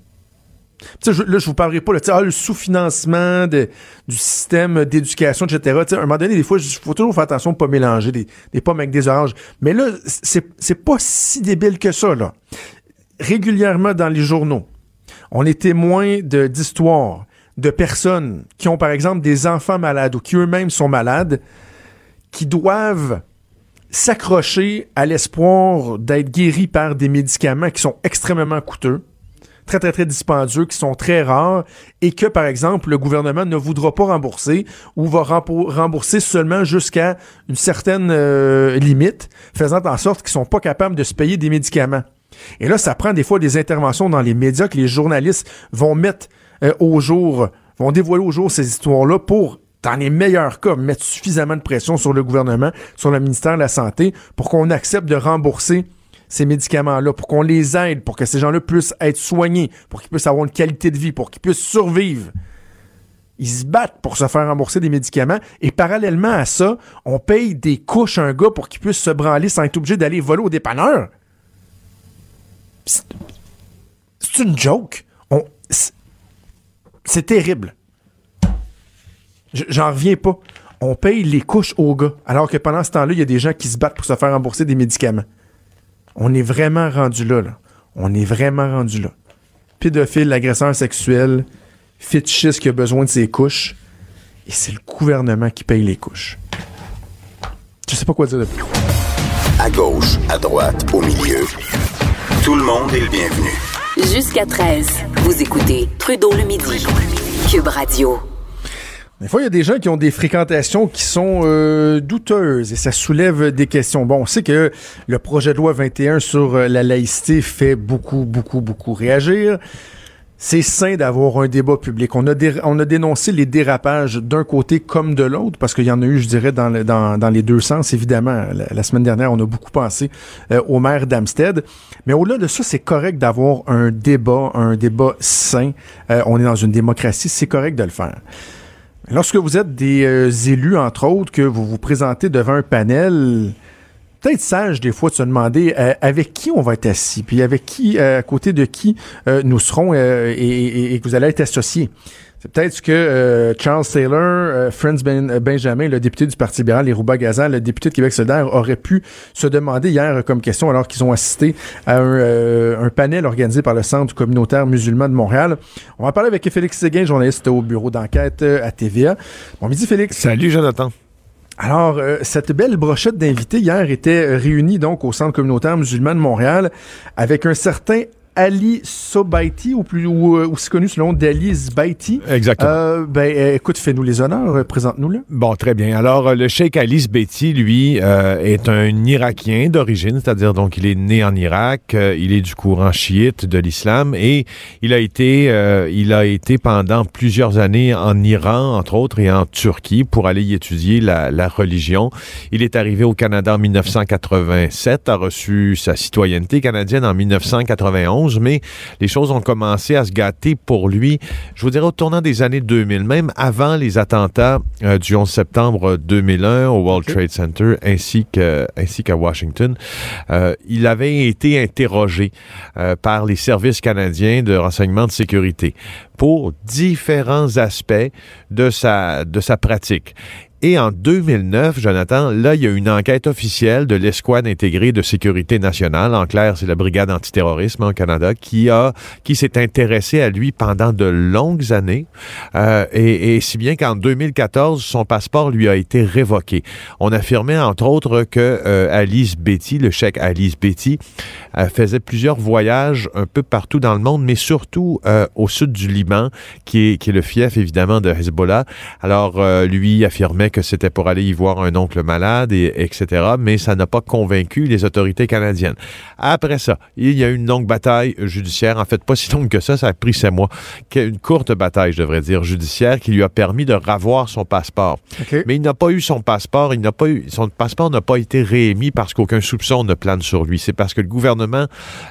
Je, là, je vous parlerai pas ah, le sous-financement du système d'éducation, etc. à un moment donné, des fois, il faut toujours faire attention de ne pas mélanger des, des pommes avec des oranges. Mais là, c'est pas si débile que ça. Là. Régulièrement dans les journaux, on est témoin d'histoires de personnes qui ont, par exemple, des enfants malades ou qui eux-mêmes sont malades, qui doivent s'accrocher à l'espoir d'être guéris par des médicaments qui sont extrêmement coûteux, très, très, très dispendieux, qui sont très rares, et que, par exemple, le gouvernement ne voudra pas rembourser ou va rembourser seulement jusqu'à une certaine euh, limite, faisant en sorte qu'ils sont pas capables de se payer des médicaments. Et là, ça prend des fois des interventions dans les médias que les journalistes vont mettre euh, au jour, vont dévoiler au jour ces histoires-là pour dans les meilleurs cas, mettre suffisamment de pression sur le gouvernement, sur le ministère de la Santé, pour qu'on accepte de rembourser ces médicaments-là, pour qu'on les aide, pour que ces gens-là puissent être soignés, pour qu'ils puissent avoir une qualité de vie, pour qu'ils puissent survivre. Ils se battent pour se faire rembourser des médicaments et parallèlement à ça, on paye des couches à un gars pour qu'il puisse se branler sans être obligé d'aller voler au dépanneur. C'est une joke. C'est terrible. J'en reviens pas. On paye les couches aux gars, alors que pendant ce temps-là, il y a des gens qui se battent pour se faire rembourser des médicaments. On est vraiment rendu là, là. On est vraiment rendu là. Pédophile, agresseur sexuel, fétichiste qui a besoin de ses couches. Et c'est le gouvernement qui paye les couches. Je sais pas quoi dire de plus. À gauche, à droite, au milieu. Tout le monde est le bienvenu. Jusqu'à 13, vous écoutez Trudeau le midi. Cube Radio. Des fois, il y a des gens qui ont des fréquentations qui sont euh, douteuses et ça soulève des questions. Bon, on sait que le projet de loi 21 sur euh, la laïcité fait beaucoup, beaucoup, beaucoup réagir c'est sain d'avoir un débat public. On a, a dénoncé les dérapages d'un côté comme de l'autre, parce qu'il y en a eu, je dirais, dans les deux sens, évidemment. La, semaine dernière, on a beaucoup pensé euh, au maire d'Amstead. Mais au-delà de ça, c'est correct d'avoir un débat, un débat sain. Euh, on est dans une démocratie, c'est correct de le faire. Lorsque vous êtes des euh, élus, entre autres, que vous vous présentez devant un panel, peut-être sage des fois de se demander euh, avec qui on va être assis, puis avec qui, euh, à côté de qui euh, nous serons et, que vous allez être associés. C'est peut-être que Charles Taylor, Franz ben, Benjamin, le député du Parti libéral, et Rouba Gazan, le député de Québec solidaire, auraient pu se demander hier comme question alors qu'ils ont assisté à un, panel organisé par le Centre communautaire musulman de Montréal. On va parler avec Félix Séguin, journaliste au bureau d'enquête à TVA. Bon midi Félix. Salut Jonathan. Alors, euh, cette belle brochette d'invités hier était réunie donc au Centre communautaire musulman de Montréal avec un certain Ali Sobaiti, ou plus ou, euh, aussi connu sous le nom d'Ali Zbaiti. Exactement. Euh, ben, euh, écoute, fais-nous les honneurs, présente-nous-le. Bon, très bien. Alors, le cheikh Ali Zbaiti, lui, est un Irakien d'origine, c'est-à-dire donc il est né en Irak, il est du courant chiite de l'islam et il a été, il a été pendant plusieurs années en Iran, entre autres, et en Turquie pour aller y étudier la, la religion. Il est arrivé au Canada en 1987, a reçu sa citoyenneté canadienne en 1991 mais les choses ont commencé à se gâter pour lui, je vous dirais, au tournant des années 2000, même avant les attentats euh, du 11 septembre 2001 au World Trade Center ainsi qu'à ainsi Washington. Euh, il avait été interrogé euh, par les services canadiens de renseignement de sécurité pour différents aspects de sa, de sa pratique. Et en 2009, Jonathan, là, il y a une enquête officielle de l'escouade intégrée de sécurité nationale. En clair, c'est la brigade antiterrorisme au Canada qui a, qui s'est intéressée à lui pendant de longues années. Euh, et, et, si bien qu'en 2014, son passeport lui a été révoqué. On affirmait entre autres que euh, Alice Betty, le chèque Alice Betty, euh, faisait plusieurs voyages un peu partout dans le monde, mais surtout euh, au sud du Liban, qui est, qui est le fief évidemment de Hezbollah. Alors, lui affirmait affirmait que c'était pour aller y voir un oncle malade, et, etc. Mais ça n'a pas convaincu les autorités canadiennes. Après ça, il y a eu une longue bataille judiciaire. En fait, pas si longue que ça, ça a pris sept mois. Une courte bataille, je devrais dire, judiciaire, qui lui a permis de ravoir son passeport. Mais il n'a pas eu son passeport, il n'a pas eu, son passeport n'a pas été réémis parce qu'aucun soupçon ne plane sur lui. C'est parce que le gouvernement,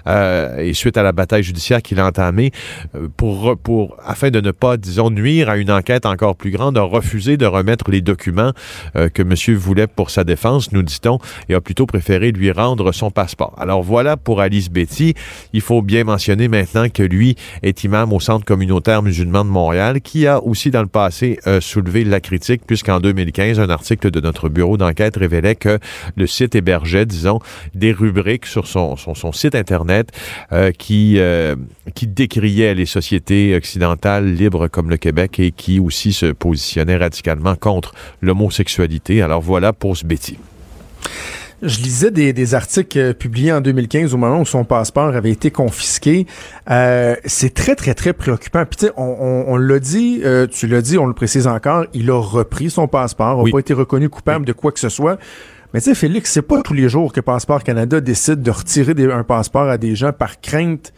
euh, et suite à la bataille judiciaire qu'il a entamée, euh, pour, pour, afin de ne pas, disons, nuire à une enquête encore plus grande, a refusé de remettre les documents euh, que monsieur voulait pour sa défense, nous dit-on, et a plutôt préféré lui rendre son passeport. Alors voilà pour Alice Betty. Il faut bien mentionner maintenant que lui est imam au Centre communautaire musulman de Montréal, qui a aussi dans le passé euh, soulevé la critique, puisqu'en 2015, un article de notre bureau d'enquête révélait que le site hébergeait, disons, des rubriques sur son, site Internet euh, qui, qui décriaient les sociétés occidentales libres comme le Québec et qui aussi se positionnaient radicalement contre l'homosexualité. Alors voilà pour ce Betty. Je lisais des, des articles euh, publiés en 2015 au moment où son passeport avait été confisqué. Euh, c'est très, très, très préoccupant. Puis tu sais, on, on, on l'a dit, euh, tu l'as dit, on le précise encore, il a repris son passeport, n'a Oui. pas été reconnu coupable de quoi que ce soit. Mais tu sais, Félix, c'est pas tous les jours que Passeport Canada décide de retirer des- un passeport à des gens par crainte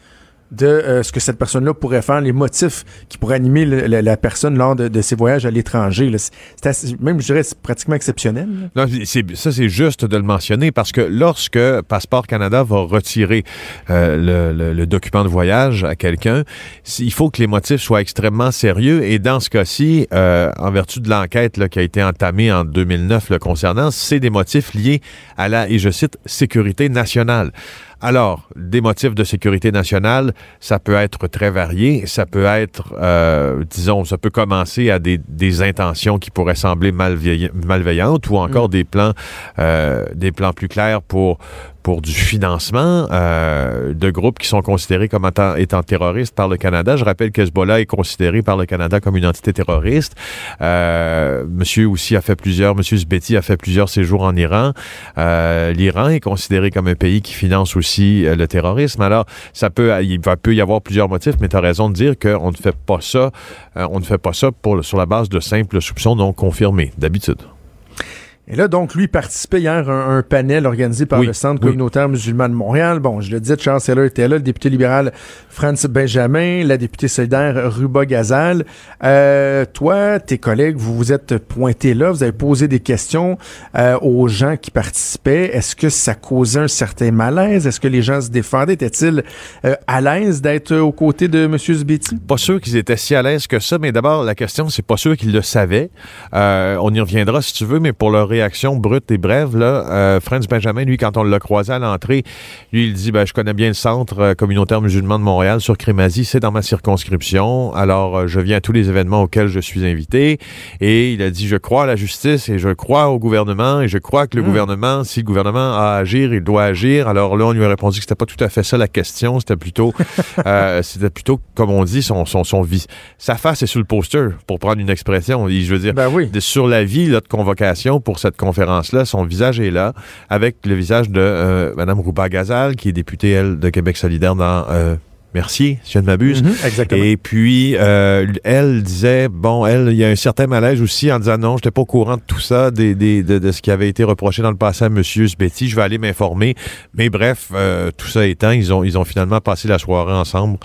de euh, ce que cette personne-là pourrait faire, les motifs qui pourraient animer la, personne lors de, ses voyages à l'étranger. C'est même, je dirais, c'est pratiquement exceptionnel. ça, c'est juste de le mentionner parce que lorsque Passeport Canada va retirer euh, le, document de voyage à quelqu'un, il faut que les motifs soient extrêmement sérieux. Et dans ce cas-ci, euh, en vertu de l'enquête qui a été entamée en 2009 le concernant, c'est des motifs liés à la, et je cite, sécurité nationale. Alors, des motifs de sécurité nationale, ça peut être très varié. Ça peut être, euh, disons, ça peut commencer à des, des intentions qui pourraient sembler malveilla- malveillantes ou encore des plans, euh, des plans plus clairs pour pour du financement euh, de groupes qui sont considérés comme étant, terroristes par le Canada. Je rappelle que Hezbollah est considéré par le Canada comme une entité terroriste. Euh, monsieur aussi a fait plusieurs, Monsieur Zbeti a fait plusieurs séjours en Iran. Euh, L'Iran est considéré comme un pays qui finance aussi euh, le terrorisme. Alors, ça peut, il va, peut y avoir plusieurs motifs, mais tu as raison de dire qu'on ne fait pas ça, on ne fait pas ça pour, sur la base de simples soupçons non confirmés, d'habitude. Et là, donc, lui participait hier à un, un panel organisé par Oui, le Centre oui. communautaire musulman de Montréal. Bon, je le disais, Charles Seller était là, le député libéral Franz Benjamin, la députée solidaire Ruba Gazal. Euh, toi, tes collègues, vous vous êtes pointés là, vous avez posé des questions euh, aux gens qui participaient. Est-ce que ça causait un certain malaise? Est-ce que les gens se défendaient? Étaient-ils euh, à l'aise d'être aux côtés de M. Zbetti? Pas sûr qu'ils étaient si à l'aise que ça, mais d'abord, la question, c'est pas sûr qu'ils le savaient. Euh, on y reviendra si tu veux, mais pour leur réaction brute et brève, là, euh, Franz Benjamin, lui, quand on l'a croisé à l'entrée, lui, il dit ben, Je connais bien le centre euh, communautaire musulman de Montréal sur Crémazie, c'est dans ma circonscription. Alors, euh, je viens à tous les événements auxquels je suis invité. Et il a dit Je crois à la justice et je crois au gouvernement et je crois que le gouvernement, si le gouvernement a à agir, il doit agir. Alors là, on lui a répondu que c'était pas tout à fait ça la question. C'était plutôt, euh, c'était plutôt, comme on dit, son, son, son vis. Sa face est sur le poster, pour prendre une expression. Je veux dire, Ben oui. de- sur la vie là, de convocation pour cette conférence-là, son visage est là, avec le visage de euh, Mme Rouba Gazal, qui est députée, elle, de Québec solidaire dans euh, Mercier, si je ne m'abuse. Mhm, exactement. Et puis, euh, elle disait, bon, elle, il y a un certain malaise aussi en disant non, je n'étais pas au courant de tout ça, des, des- de, de ce qui avait été reproché dans le passé à M. Sbetti. Je vais aller m'informer. Mais bref, euh, tout ça étant, ils ont, ils ont finalement passé la soirée ensemble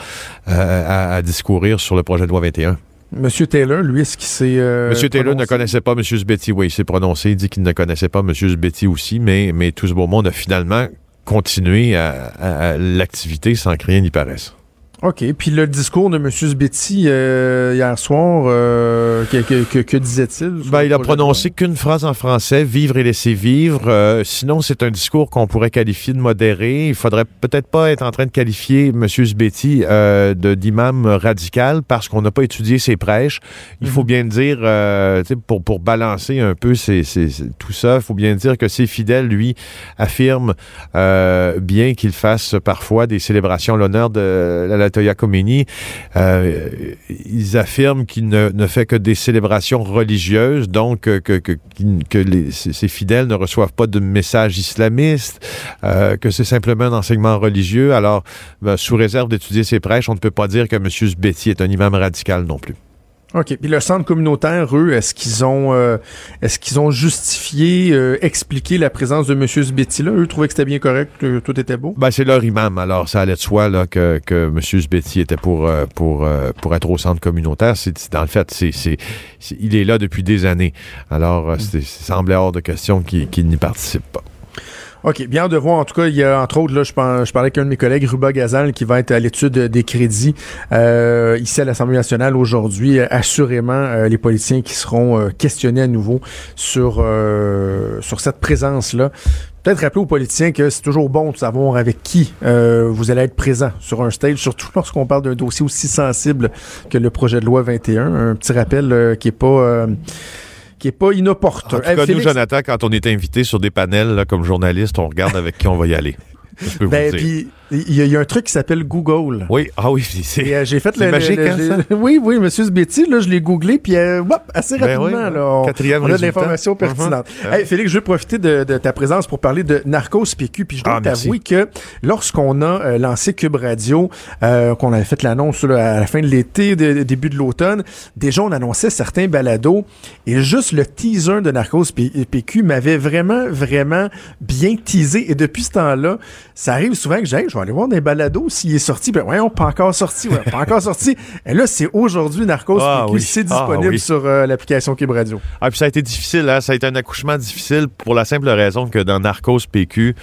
euh, à, à discourir sur le projet de loi 21. Monsieur Taylor, lui, est-ce qu'il s'est. euh, Monsieur Taylor ne connaissait pas M. Sbetti. Oui, il s'est prononcé. Il dit qu'il ne connaissait pas M. Sbetti aussi, mais, mais tout ce beau monde a finalement continué à, à- à l'activité sans que rien n'y paraisse. OK. Puis le discours de M. Sbetti euh, hier soir, euh, que, que- que- que disait-il? Ben, il a prononcé qu'une phrase en français, vivre et laisser vivre. Euh, sinon, c'est un discours qu'on pourrait qualifier de modéré. Il faudrait peut-être pas être en train de qualifier M. Sbetti euh, de d'imam radical parce qu'on n'a pas étudié ses prêches. Il faut bien dire, euh, pour, pour balancer un peu ces- ces- tout ça, il faut bien dire que ses fidèles, lui, affirment euh, bien qu'il fasse parfois des célébrations l'honneur de la Latoya Khomeini. Euh, ils affirment qu'il ne, fait que des célébrations religieuses, donc euh, que, que, ses fidèles ne reçoivent pas de messages islamistes, euh, que c'est simplement un enseignement religieux. Alors, ben, sous réserve d'étudier ses prêches, on ne peut pas dire que M. Sbetti est un imam radical non plus. OK. Puis le centre communautaire, eux, est-ce qu'ils ont euh, est-ce qu'ils ont justifié, euh, expliqué la présence de M. Sbetti là? Eux trouvaient que c'était bien correct, que tout était beau? Ben, c'est leur imam, alors ça allait de soi là, que, que M. Sbetti était pour, euh, pour, euh, pour être au centre communautaire. C'est, dans le fait, c'est, c'est, il est là depuis des années. Alors, euh, c'est, ça semblait hors de question qu'il, qu'il n'y participe pas. OK, bien de voir. En tout cas, il y a entre autres, là, je, par- je parlais avec un de mes collègues, Ruba Gazal, qui va être à l'étude des crédits euh, ici à l'Assemblée nationale aujourd'hui. Euh, Assurément, euh, les politiciens qui seront euh, questionnés à nouveau sur, sur cette présence-là. Peut-être rappeler aux politiciens que c'est toujours bon de savoir avec qui vous allez être présent sur un stage, surtout lorsqu'on parle d'un dossier aussi sensible que le projet de loi 21. Un petit rappel qui est pas... qui est pas inopportun. En tout Hey, cas, nous, Félix- Jonathan, quand on est invité sur des panels là, comme journaliste, on regarde avec qui on va y aller. Je peux Ben, vous dire. puis il y, a- il y a un truc qui s'appelle Google. Oui, ah oui, c'est... Euh, j'ai fait le, magique, le- hein, ça? Oui, oui, Monsieur Sbetti, là, je l'ai googlé, puis euh, whoop, assez Ben rapidement, oui, là, on, quatrième on a de l'information pertinente. Mhm. Hey, Félix, je veux profiter de, de ta présence pour parler de Narcos PQ, puis je dois Ah, t'avouer que lorsqu'on a euh, lancé Cube Radio, euh, qu'on avait fait l'annonce à la fin de l'été, début de l'automne, déjà on annonçait certains balados, et juste le teaser de Narcos PQ m'avait vraiment, vraiment bien teasé, et depuis ce temps-là, ça arrive souvent que j'ai, je vais aller voir des balados s'il est sorti, ben voyons, pas encore sorti, ouais, pas encore sorti, et là c'est aujourd'hui Narcos Ah, oui. c'est Ah, disponible oui. sur euh, l'application Cube Radio. Ah, puis ça a été difficile, hein? ça a été un accouchement difficile pour la simple raison que dans Narcos PQ,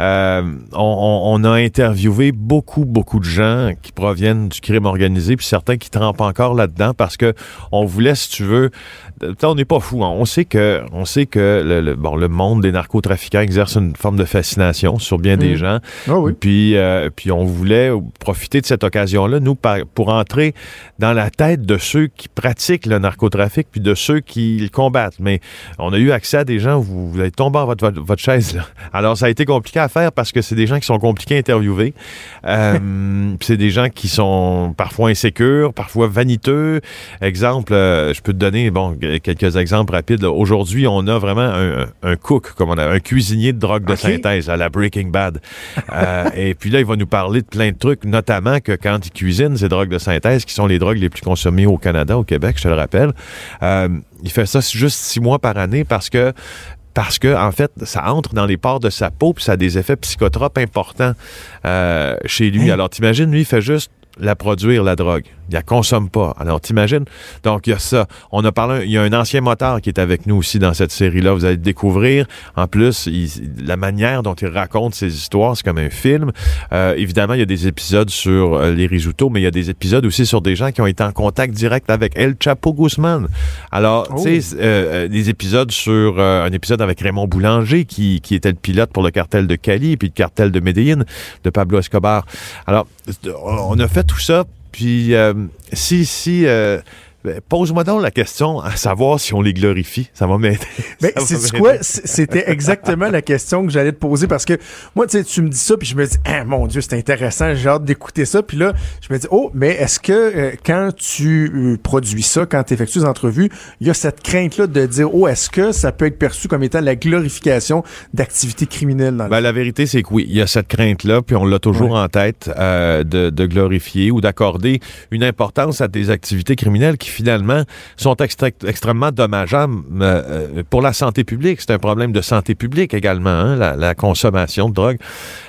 euh, on, on- a interviewé beaucoup, beaucoup de gens qui proviennent du crime organisé, puis certains qui trempent encore là-dedans parce que on voulait, si tu veux, on n'est pas fou. hein. On sait que, on sait que le, le- bon, le monde des narcotrafiquants exerce une forme de fascination sur bien des Mhm. gens. Ah oui. Puis, euh, puis on voulait profiter de cette occasion-là, nous, par- pour entrer dans la tête de ceux qui pratiquent le narcotrafic, puis de ceux qui le combattent. Mais on a eu accès à des gens, vous, vous êtes tombé en votre, votre, votre chaise. Là. Alors, ça a été compliqué à faire parce que c'est des gens qui sont compliqués à interviewer. Euh, c'est des gens qui sont parfois insécures, parfois vaniteux. Exemple, euh, je peux te donner bon, quelques exemples rapides. Aujourd'hui, on a vraiment un, un cook, comme on a, un cuisinier de drogue de synthèse à la Breaking Bad. Euh, et puis là, il va nous parler de plein de trucs, notamment que quand il cuisine ces drogues de synthèse, qui sont les drogues les plus consommées au Canada, au Québec, je te le rappelle, euh, il fait ça juste six mois par année parce que parce que en fait, ça entre dans les pores de sa peau puis ça a des effets psychotropes importants euh, chez lui. Alors, t'imagines, lui, il fait juste la produire, la drogue. Il la consomme pas. Alors, t'imagines? Donc, il y a ça. On a parlé, il y a un ancien motard qui est avec nous aussi dans cette série-là. Vous allez le découvrir. En plus, il- la manière dont il raconte ses histoires, c'est comme un film. Euh, évidemment, il y a des épisodes sur euh, les risottos, mais il y a des épisodes aussi sur des gens qui ont été en contact direct avec El Chapo Guzman. Alors, Oh. tu sais, euh, euh, des épisodes sur euh, un épisode avec Raymond Boulanger, qui, qui était le pilote pour le cartel de Cali, puis le cartel de Medellín, de Pablo Escobar. Alors, on a fait tout ça, puis euh, si, si, euh, ben, pose-moi donc la question à savoir si on les glorifie. Ça va m'aider. Ben, c'est quoi? C'était exactement la question que j'allais te poser parce que moi, tu sais, tu me dis ça, puis je me dis, ah mon Dieu, c'est intéressant, j'ai hâte d'écouter ça. Puis là, je me dis, oh, mais est-ce que euh, quand tu euh, produis ça, quand tu effectues des entrevues, il y a cette crainte-là de dire, oh, est-ce que ça peut être perçu comme étant la glorification d'activités criminelles dans Ben, la vérité, c'est que oui, il y a cette crainte-là, puis on l'a toujours Ouais. en tête euh, de, de glorifier ou d'accorder une importance à des activités criminelles qui finalement sont extra- extrêmement dommageables euh, euh, pour la santé publique. C'est un problème de santé publique également, hein, la, la consommation de drogue.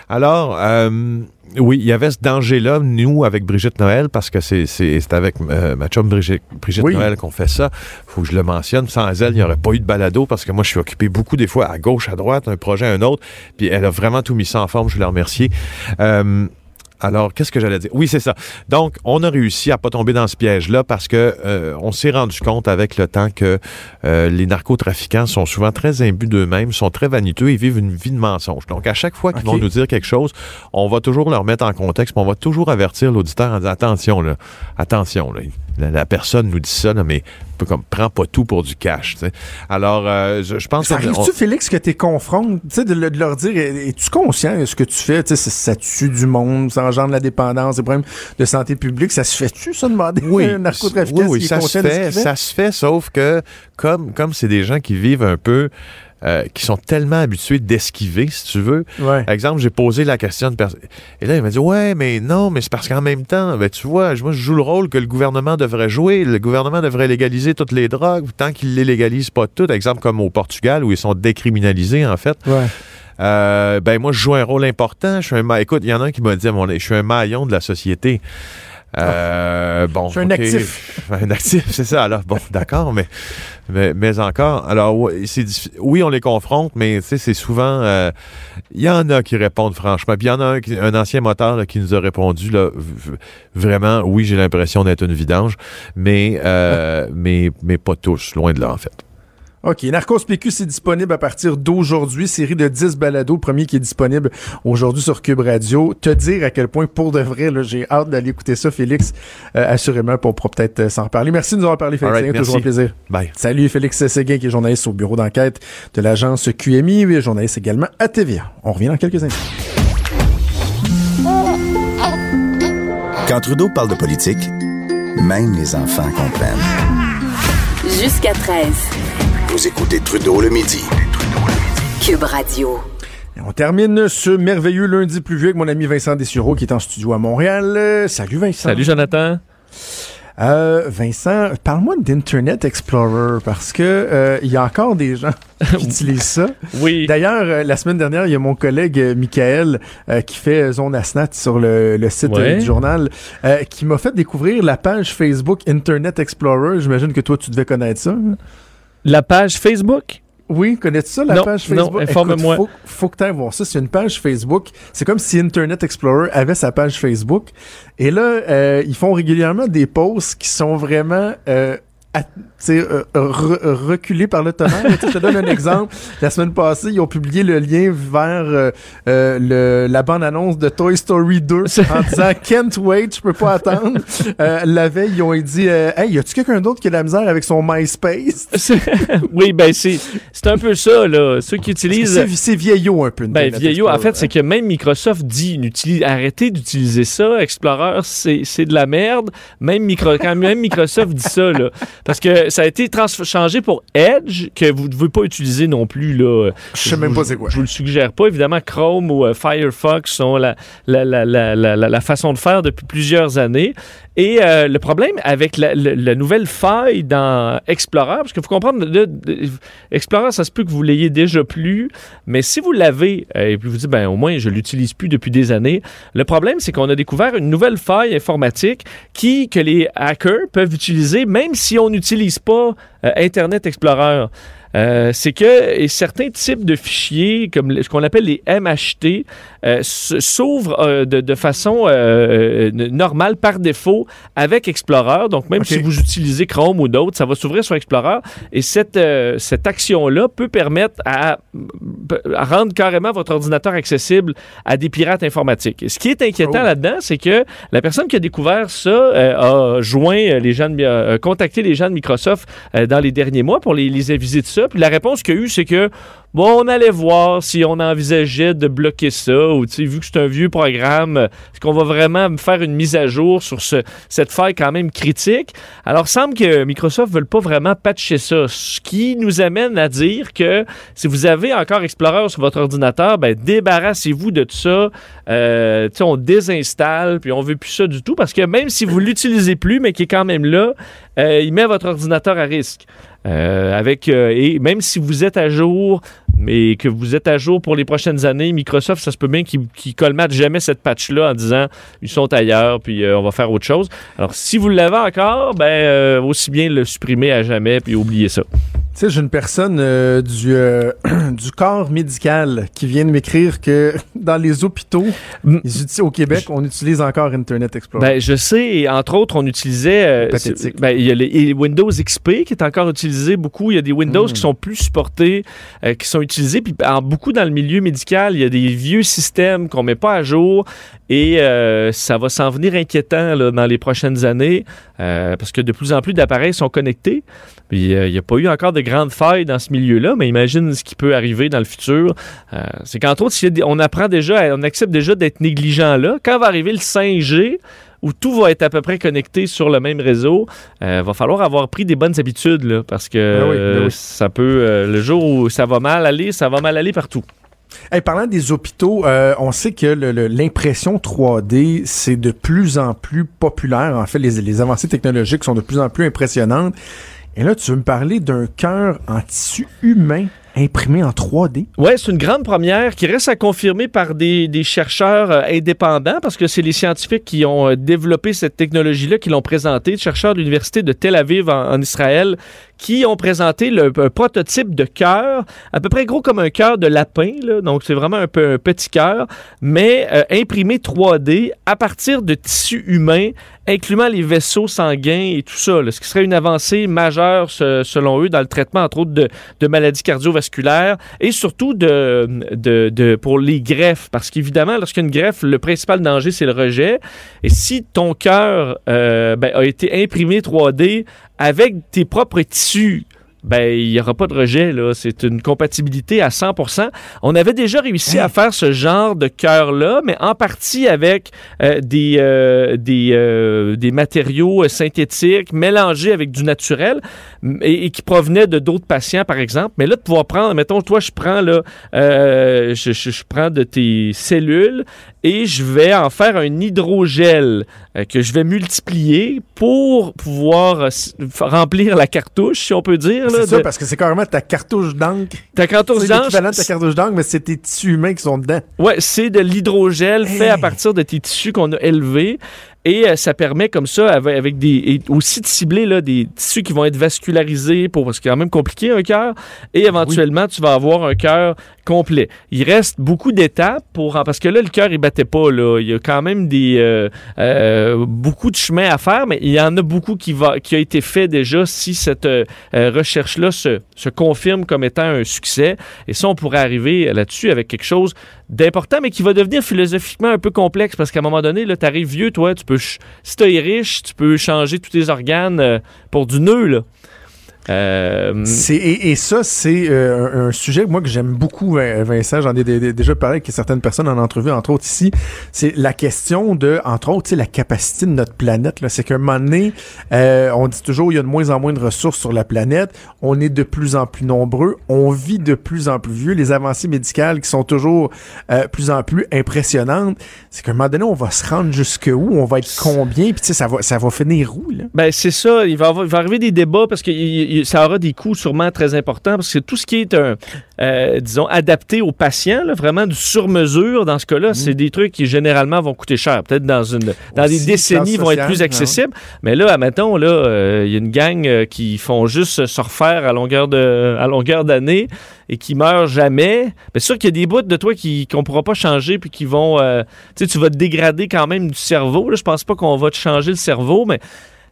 Alors, euh, oui, il y avait ce danger-là, nous, avec Brigitte Noël, parce que c'est c'est- c'est avec euh, ma chum Brigitte, Brigitte Oui. Noël qu'on fait ça. faut que je le mentionne. Sans elle, il n'y aurait pas eu de balado, parce que moi, je suis occupé beaucoup des fois à gauche, à droite, un projet, un autre. Puis elle a vraiment tout mis ça en forme, je voulais la remercier. Euh, alors, qu'est-ce que j'allais dire? Oui, c'est ça. Donc, on a réussi à pas tomber dans ce piège-là parce que euh, on s'est rendu compte avec le temps que euh, les narcotrafiquants sont souvent très imbus d'eux-mêmes, sont très vaniteux et vivent une vie de mensonge. Donc, à chaque fois qu'ils vont nous dire quelque chose, on va toujours leur mettre en contexte, on va toujours avertir l'auditeur en disant attention, là, attention, là, la, la personne nous dit ça, là, mais un peu comme prends pas tout pour du cash. tu sais. Alors, euh, je, je pense Ça arrive-tu, Félix, que tu confrontes, de, de leur dire, es- es-tu conscient de ce que tu fais? Tu sais, ça, ça tue du monde, ça engendre la dépendance, des problèmes de santé publique. Ça se fait-tu, ça, demander à un narcotrafiquant oui, oui, ça se fait, fait? ça se fait, sauf que comme comme c'est des gens qui vivent un peu euh, qui sont tellement habitués d'esquiver, si tu veux. Ouais. Par exemple, j'ai posé la question de personne. Et là, il m'a dit Ouais, mais non, mais c'est parce qu'en même temps, ben, tu vois, moi, je joue le rôle que le gouvernement devrait jouer. Le gouvernement devrait légaliser toutes les drogues tant qu'il ne les légalise pas toutes. Exemple, comme au Portugal, où ils sont décriminalisés, en fait. Ouais. Euh, ben moi, je joue un rôle important. Je suis un ma- Écoute, il y en a un qui m'a dit, mon- je suis un maillon de la société. Euh, bon, Je suis un actif. Un actif, c'est ça. Alors, bon, d'accord, mais, mais, mais encore. Alors, c'est oui, on les confronte, mais tu sais, c'est souvent. euh, Il y en a qui répondent franchement. Puis il y en a un, un ancien moteur là, qui nous a répondu là, vraiment, oui, j'ai l'impression d'être une vidange, mais, euh, mais, mais pas tous, loin de là, en fait. OK. Narcos PQ, c'est disponible à partir d'aujourd'hui. Série de 10 balados. Premier qui est disponible aujourd'hui sur Cube Radio. Te dire à quel point, pour de vrai, j'ai hâte d'aller écouter ça, Félix. Euh, assurément, pour, pour peut-être euh, s'en reparler. Merci de nous avoir parlé, Félix. Right, C'est toujours un plaisir. Bye. Salut, Félix Séguin, qui est journaliste au bureau d'enquête de l'agence QMI, et journaliste également à TVA. On revient dans quelques instants. Quand Trudeau parle de politique, même les enfants comprennent. Jusqu'à 13. Vous écoutez Trudeau le midi. Cube Radio. On termine ce merveilleux lundi pluvieux avec mon ami Vincent Dessureau qui est en studio à Montréal. Euh, salut Vincent. Salut Jonathan. Euh, Vincent, parle-moi d'Internet Explorer parce que euh, il y a encore des gens qui utilisent ça. Oui. D'ailleurs, euh, la semaine dernière, il y a mon collègue euh, Michael euh, qui fait Zone Asnat sur le, le site Ouais. euh, du journal euh, qui m'a fait découvrir la page Facebook Internet Explorer. J'imagine que toi, tu devais connaître ça. La page Facebook? Oui, connais-tu ça, la Non, page non, Facebook? informe-moi. Écoute, faut, faut que tu voir ça. C'est une page Facebook. C'est comme si Internet Explorer avait sa page Facebook. Et là, euh, ils font régulièrement des posts qui sont vraiment... Euh, tu sais, euh, re- reculés par le tonnerre. Je te donne un exemple. La semaine passée, ils ont publié le lien vers euh, euh, le, la bande-annonce de Toy Story 2 en disant « Can't wait, je peux pas attendre Euh, La veille, ils ont dit euh, Hey, y a-tu quelqu'un d'autre qui a de la misère avec son MySpace? » oui, ben c'est c'est un peu ça, là. Ceux qui utilisent... C'est c'est vieillot un peu. Ben, vieillot, en fait, c'est que même Microsoft dit arrêtez d'utiliser ça. Explorer, c'est c'est de la merde. Même, micro, quand même Microsoft dit ça, là. Parce que ça a été changé pour Edge, que vous ne devez pas utiliser non plus, là. Je sais même pas c'est quoi. Je vous le suggère pas. Évidemment, Chrome ou euh, Firefox sont la, la, la, la- la façon de faire depuis plusieurs années. Et euh, le problème avec la, la- nouvelle faille dans Explorer, parce qu'il faut comprendre, le- Explorer, ça se peut que vous l'ayez déjà plus, mais si vous l'avez, euh, et puis vous dites, ben au moins, je l'utilise plus depuis des années, le problème, c'est qu'on a découvert une nouvelle faille informatique qui, que les hackers peuvent utiliser, même si on n'utilise pas euh, Internet Explorer. Euh, c'est que certains types de fichiers, comme ce qu'on appelle les MHT, euh, s- s'ouvrent euh, de, de façon euh, normale par défaut avec Explorer. Donc, même si vous utilisez Chrome ou d'autres, ça va s'ouvrir sur Explorer. Et cette, cette action-là peut permettre à, à rendre carrément votre ordinateur accessible à des pirates informatiques. Et ce qui est inquiétant Oh. là-dedans, c'est que la personne qui a découvert ça a joint les gens de, contacté les gens de Microsoft dans les derniers mois pour les, les aviser de ça. Puis la réponse qu'il y a eu, c'est que bon, on allait voir si on envisageait de bloquer ça ou vu que c'est un vieux programme, est-ce qu'on va vraiment faire une mise à jour sur ce, cette faille quand même critique? Alors, semble que Microsoft ne veut pas vraiment patcher ça, ce qui nous amène à dire que si vous avez encore Explorer sur votre ordinateur, ben, débarrassez-vous de tout ça. Euh, on désinstalle, puis on veut plus ça du tout, parce que même si vous l'utilisez plus, mais qui est quand même là, euh, il met votre ordinateur à risque. Euh, avec euh, et même si vous êtes à jour, mais que vous êtes à jour pour les prochaines années, Microsoft, ça se peut bien qu'ils qu'ils colmatent jamais cette patch-là en disant ils sont ailleurs, puis euh, on va faire autre chose. Alors, si vous l'avez encore, ben euh, aussi bien le supprimer à jamais, puis oublier ça. Tu sais, j'ai une personne euh, du, euh, du corps médical qui vient de m'écrire que dans les hôpitaux, Mm. ils au Québec, on utilise encore Internet Explorer. Ben, je sais, entre autres, on utilisait. euh, ben, il y a les, Windows XP qui est encore utilisé beaucoup. Il y a des Windows Mm. qui sont plus supportés, euh, qui sont utilisés. Puis, en, beaucoup dans le milieu médical, il y a des vieux systèmes qu'on met pas à jour. Et ça va s'en venir inquiétant là, dans les prochaines années parce que de plus en plus d'appareils sont connectés. Puis il n'y a pas eu encore de grandes failles dans ce milieu-là, mais imagine ce qui peut arriver dans le futur. Euh, c'est qu'entre autres, des- on apprend déjà, on accepte déjà d'être négligent là. Quand va arriver le 5G, où tout va être à peu près connecté sur le même réseau, euh, va falloir avoir pris des bonnes habitudes, là, parce que Ben oui, ben euh, oui. ça peut, le jour où ça va mal aller, ça va mal aller partout. Hey, parlant des hôpitaux, euh, on sait que l'impression 3D, c'est de plus en plus populaire. En fait, les, les avancées technologiques sont de plus en plus impressionnantes. Et là, tu veux me parler d'un cœur en tissu humain imprimé en 3D? Oui, c'est une grande première qui reste à confirmer par des, des chercheurs euh, indépendants parce que c'est les scientifiques qui ont euh, développé cette technologie-là, qui l'ont présentée, des chercheurs de l'Université de Tel Aviv en, en Israël, qui ont présenté le un prototype de cœur, à peu près gros comme un cœur de lapin, là. donc c'est vraiment un, peu, un petit cœur, mais euh, imprimé 3D à partir de tissus humains, incluant les vaisseaux sanguins et tout ça, ce qui serait une avancée majeure se- selon eux dans le traitement, entre autres, de, maladies cardiovasculaires et surtout de, pour les greffes. Parce qu'évidemment, lorsqu'il y a une greffe, le principal danger, c'est le rejet. Et si ton cœur euh, ben, a été imprimé 3D avec tes propres tissus, issus ben, il n'y aura pas de rejet. là. C'est une compatibilité à 100% On avait déjà réussi à faire ce genre de cœur-là, mais en partie avec euh, des, euh, des, euh, des matériaux synthétiques mélangés avec du naturel et, et qui provenaient de d'autres patients, par exemple. Mais là, de pouvoir prendre, mettons, toi, je prends, là, je, je- je prends de tes cellules et je vais en faire un hydrogel que je vais multiplier pour pouvoir remplir la cartouche, si on peut dire. Là, C'est ça, de- parce que c'est carrément ta cartouche d'encre. ta cartouche C'est d'encre, l'équivalent de ta cartouche d'encre, mais c'est tes tissus humains qui sont dedans. Ouais, c'est de l'hydrogel fait à partir de tes tissus qu'on a élevés. Et euh, ça permet comme ça, avec, des. Et aussi de cibler là, des tissus qui vont être vascularisés pour. Parce que c'est quand même compliqué un cœur. Et éventuellement, tu vas avoir un cœur Il reste beaucoup d'étapes pour. Parce que là, le cœur, il battait pas. Là. Il y a quand même des. euh, euh, beaucoup de chemin à faire, mais il y en a beaucoup qui, va, qui a été fait déjà si cette euh, euh, recherche-là se, confirme comme étant un succès. Et ça, on pourrait arriver là-dessus avec quelque chose d'important, mais qui va devenir philosophiquement un peu complexe parce qu'à un moment donné, là, t'arrives vieux, toi, tu peux, si t'es riche, tu peux changer tous tes organes pour du nœud, là. Euh, C'est- et, et ça, c'est euh, un, sujet moi que j'aime beaucoup, Vin- Vincent. J'en ai dé- dé- déjà parlé avec certaines personnes en entrevue, entre autres ici. C'est la question de, entre autres, tu sais, la capacité de notre planète. là. C'est qu'à un moment donné, euh, on dit toujours il y a de moins en moins de ressources sur la planète. On est de plus en plus nombreux. On vit de plus en plus vieux. Les avancées médicales qui sont toujours euh, plus en plus impressionnantes. C'est qu'à un moment donné, on va se rendre jusque où On va être combien Puis tu sais, ça va, ça va finir où là? Ben, c'est ça. Il va, avoir- il va arriver des débats parce que il- il- ça aura des coûts sûrement très importants parce que tout ce qui est, un, euh, disons, adapté aux patients, là, vraiment du sur-mesure, dans ce Mm. cas-là, c'est des trucs qui généralement vont coûter cher. Peut-être dans, une, dans Aussi, des décennies, vont être plus ouais. accessibles. Mais là, admettons, là, euh, il y a une gang euh, qui font juste se refaire à longueur de, à longueur d'année et qui meurent jamais. Ben, c'est sûr qu'il y a des bouts de toi qui qu'on pourra pas changer puis qui vont, euh, tu sais, tu vas te dégrader quand même du cerveau. Là, je pense pas qu'on va te changer le cerveau, mais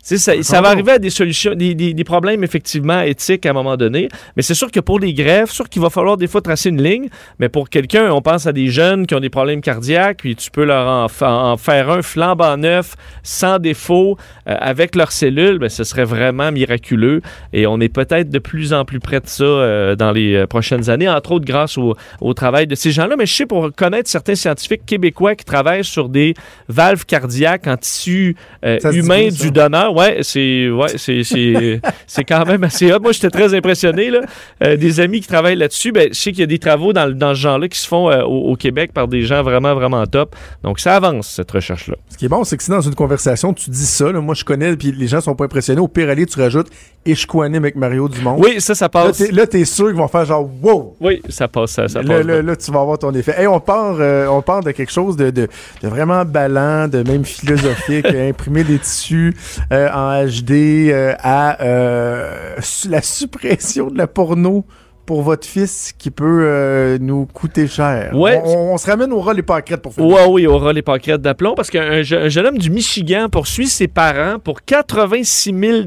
ça, ça va arriver à des solutions, des, des- des problèmes effectivement éthiques à un moment donné. Mais c'est sûr que pour les greffes, sûr qu'il va falloir des fois tracer une ligne. Mais pour quelqu'un, on pense à des jeunes qui ont des problèmes cardiaques, puis tu peux leur en, en faire un flambant neuf, sans défaut, euh, avec leurs cellules, ben, ce serait vraiment miraculeux. Et on est peut-être de plus en plus près de ça euh, dans les euh, prochaines années, entre autres grâce au, au travail de ces gens-là. Mais je sais pour connaître certains scientifiques québécois qui travaillent sur des valves cardiaques en tissu euh, humain du donneur. Ouais, c'est ouais, c'est c'est c'est quand même assez hot. Moi, j'étais très impressionné là. Euh, des amis qui travaillent là-dessus, ben je sais qu'il y a des travaux dans, dans ce genre-là qui se font euh, au, au Québec par des gens vraiment vraiment top. Donc ça avance cette recherche là. Ce qui est bon, c'est que si dans une conversation, tu dis ça, là, moi je connais, puis les gens sont pas impressionnés, au pire aller, tu rajoutes Ishkwanim avec Mario Dumont. Oui, ça ça passe. là, t'es sûr qu'ils vont faire genre wow! Oui, ça passe ça, ça Là, passe. là, là, tu vas avoir ton effet. Hey, on part, euh, on part de quelque chose de, de, de vraiment ballant, de même philosophique, imprimer des tissus euh, en HD euh, à euh, la suppression de la porno pour votre fils qui peut euh, nous coûter cher. Ouais. On, on se ramène au ras les pâquerettes pour finir. Ouais, oui, aura les pancrètes d'aplomb parce qu'un je- un jeune homme du Michigan poursuit ses parents pour 86 000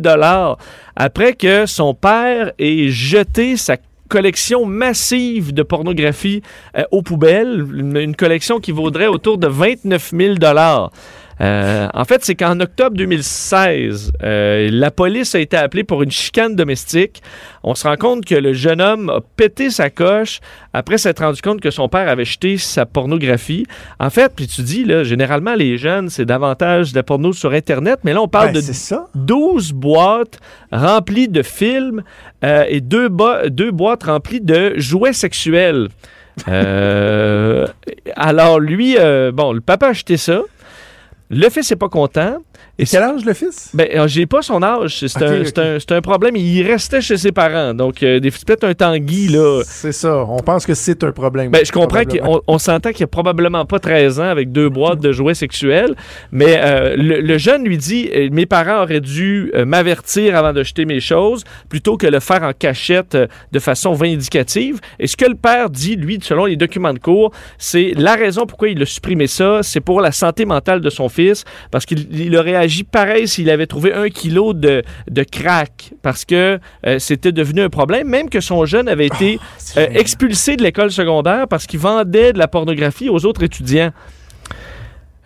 après que son père ait jeté sa collection massive de pornographie euh, aux poubelles, une, une collection qui vaudrait autour de 29 000 Euh, en fait, c'est qu'en octobre 2016, euh, la police a été appelée pour une chicane domestique. On se rend compte que le jeune homme a pété sa coche après s'être rendu compte que son père avait jeté sa pornographie. En fait, puis tu dis, là, généralement, les jeunes, c'est davantage de la porno sur Internet, mais là, on parle Ouais, de c'est ça. 12 boîtes remplies de films euh, et deux, bo- deux boîtes remplies de jouets sexuels. Euh, alors, lui, euh, bon, le papa a acheté ça. Le fils n'est pas content. Et quel âge le fils? Ben, euh, j'ai pas son âge. C'est un, ok. c'est un- un problème. Il restait chez ses parents. Donc, euh, c'est peut-être un tanguy, là. C'est ça. On pense que c'est un problème. Ben, je comprends qu'on on s'entend qu'il a probablement pas 13 ans avec deux boîtes de jouets sexuels, mais euh, le, le jeune lui dit euh, Mes parents auraient dû m'avertir avant de jeter mes choses plutôt que le faire en cachette de façon vindicative. Et ce que le père dit, lui, selon les documents de cours, c'est la raison pourquoi il a supprimé ça, c'est pour la santé mentale de son fils, parce qu'il il aurait agi pareil s'il avait trouvé un kilo de, de crack, parce que euh, c'était devenu un problème, même que son jeune avait été C'est euh, expulsé de l'école secondaire parce qu'il vendait de la pornographie aux autres étudiants.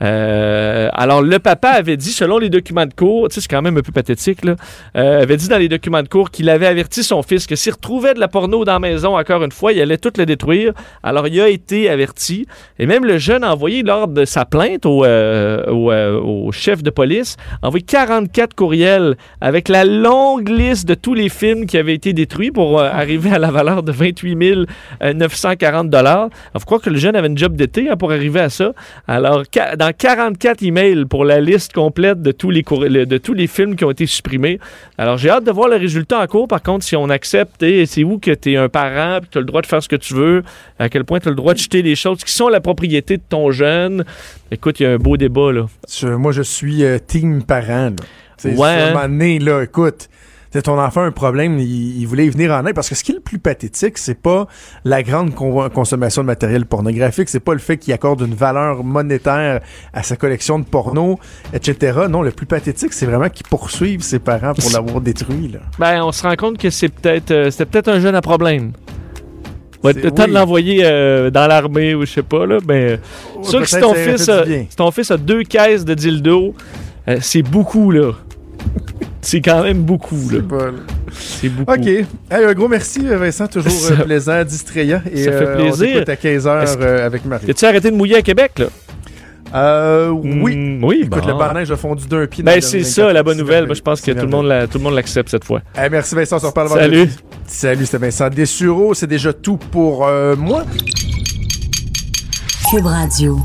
Euh, alors, le papa avait dit, selon les documents de cours, tu sais, c'est quand même un peu pathétique, là, euh, avait dit dans les documents de cours qu'il avait averti son fils que s'il retrouvait de la porno dans la maison, encore une fois, il allait tout le détruire. Alors, il a été averti. Et même le jeune a envoyé, lors de sa plainte au, euh, au, euh, au chef de police, a envoyé 44 courriels avec la longue liste de tous les films qui avaient été détruits pour euh, arriver à la valeur de 28 940 dollars. Faut croire que le jeune avait une job d'été hein, pour arriver à ça? Alors, dans 44 emails pour la liste complète de tous les, de tous les films qui ont été supprimés. Alors, j'ai hâte de voir le résultat en cours. Par contre, si on accepte, c'est où que tu es un parent, puis tu as le droit de faire ce que tu veux, à quel point tu as le droit de jeter les choses qui sont la propriété de ton jeune. Écoute, il y a un beau débat, là. Je- moi, je suis euh, team parent. là. C'est Ouais, hein? là, écoute, c'est ton enfant a un problème, il, il voulait y venir en aide. Parce que ce qui est le plus pathétique, c'est pas la grande con- consommation de matériel pornographique, c'est pas le fait qu'il accorde une valeur monétaire à sa collection de porno, etc. Non, le plus pathétique, c'est vraiment qu'il poursuive ses parents pour l'avoir détruit. Là. Ben, on se rend compte que c'est peut-être euh, c'était peut-être un jeune à problème. Ouais, peut-être temps de l'envoyer euh, dans l'armée ou je sais pas, là. Mais Ouais, sûr que si ton, fils a, si ton fils a deux caisses de dildo, euh, c'est beaucoup, là. c'est quand même beaucoup, là. C'est là. C'est beaucoup. OK. Hey, un gros merci, Vincent. Toujours Ça- euh, plaisant, distrayant. Et, ça fait euh, plaisir. On t'écoute à 15h Est-ce que- avec Marie. As-tu arrêté de mouiller à Québec, là? Euh, oui. Mm, oui, Écoute, bon. le barnage a fondu d'un pied. dans Ben, c'est 24 ça, la bonne nouvelle. Moi, je pense que tout le monde la- tout le monde l'accepte cette fois. Hey, merci Vincent, on se reparle Salut. vendredi. Salut, c'était Vincent Dessureau. C'est déjà tout pour euh, moi. Cube Radio.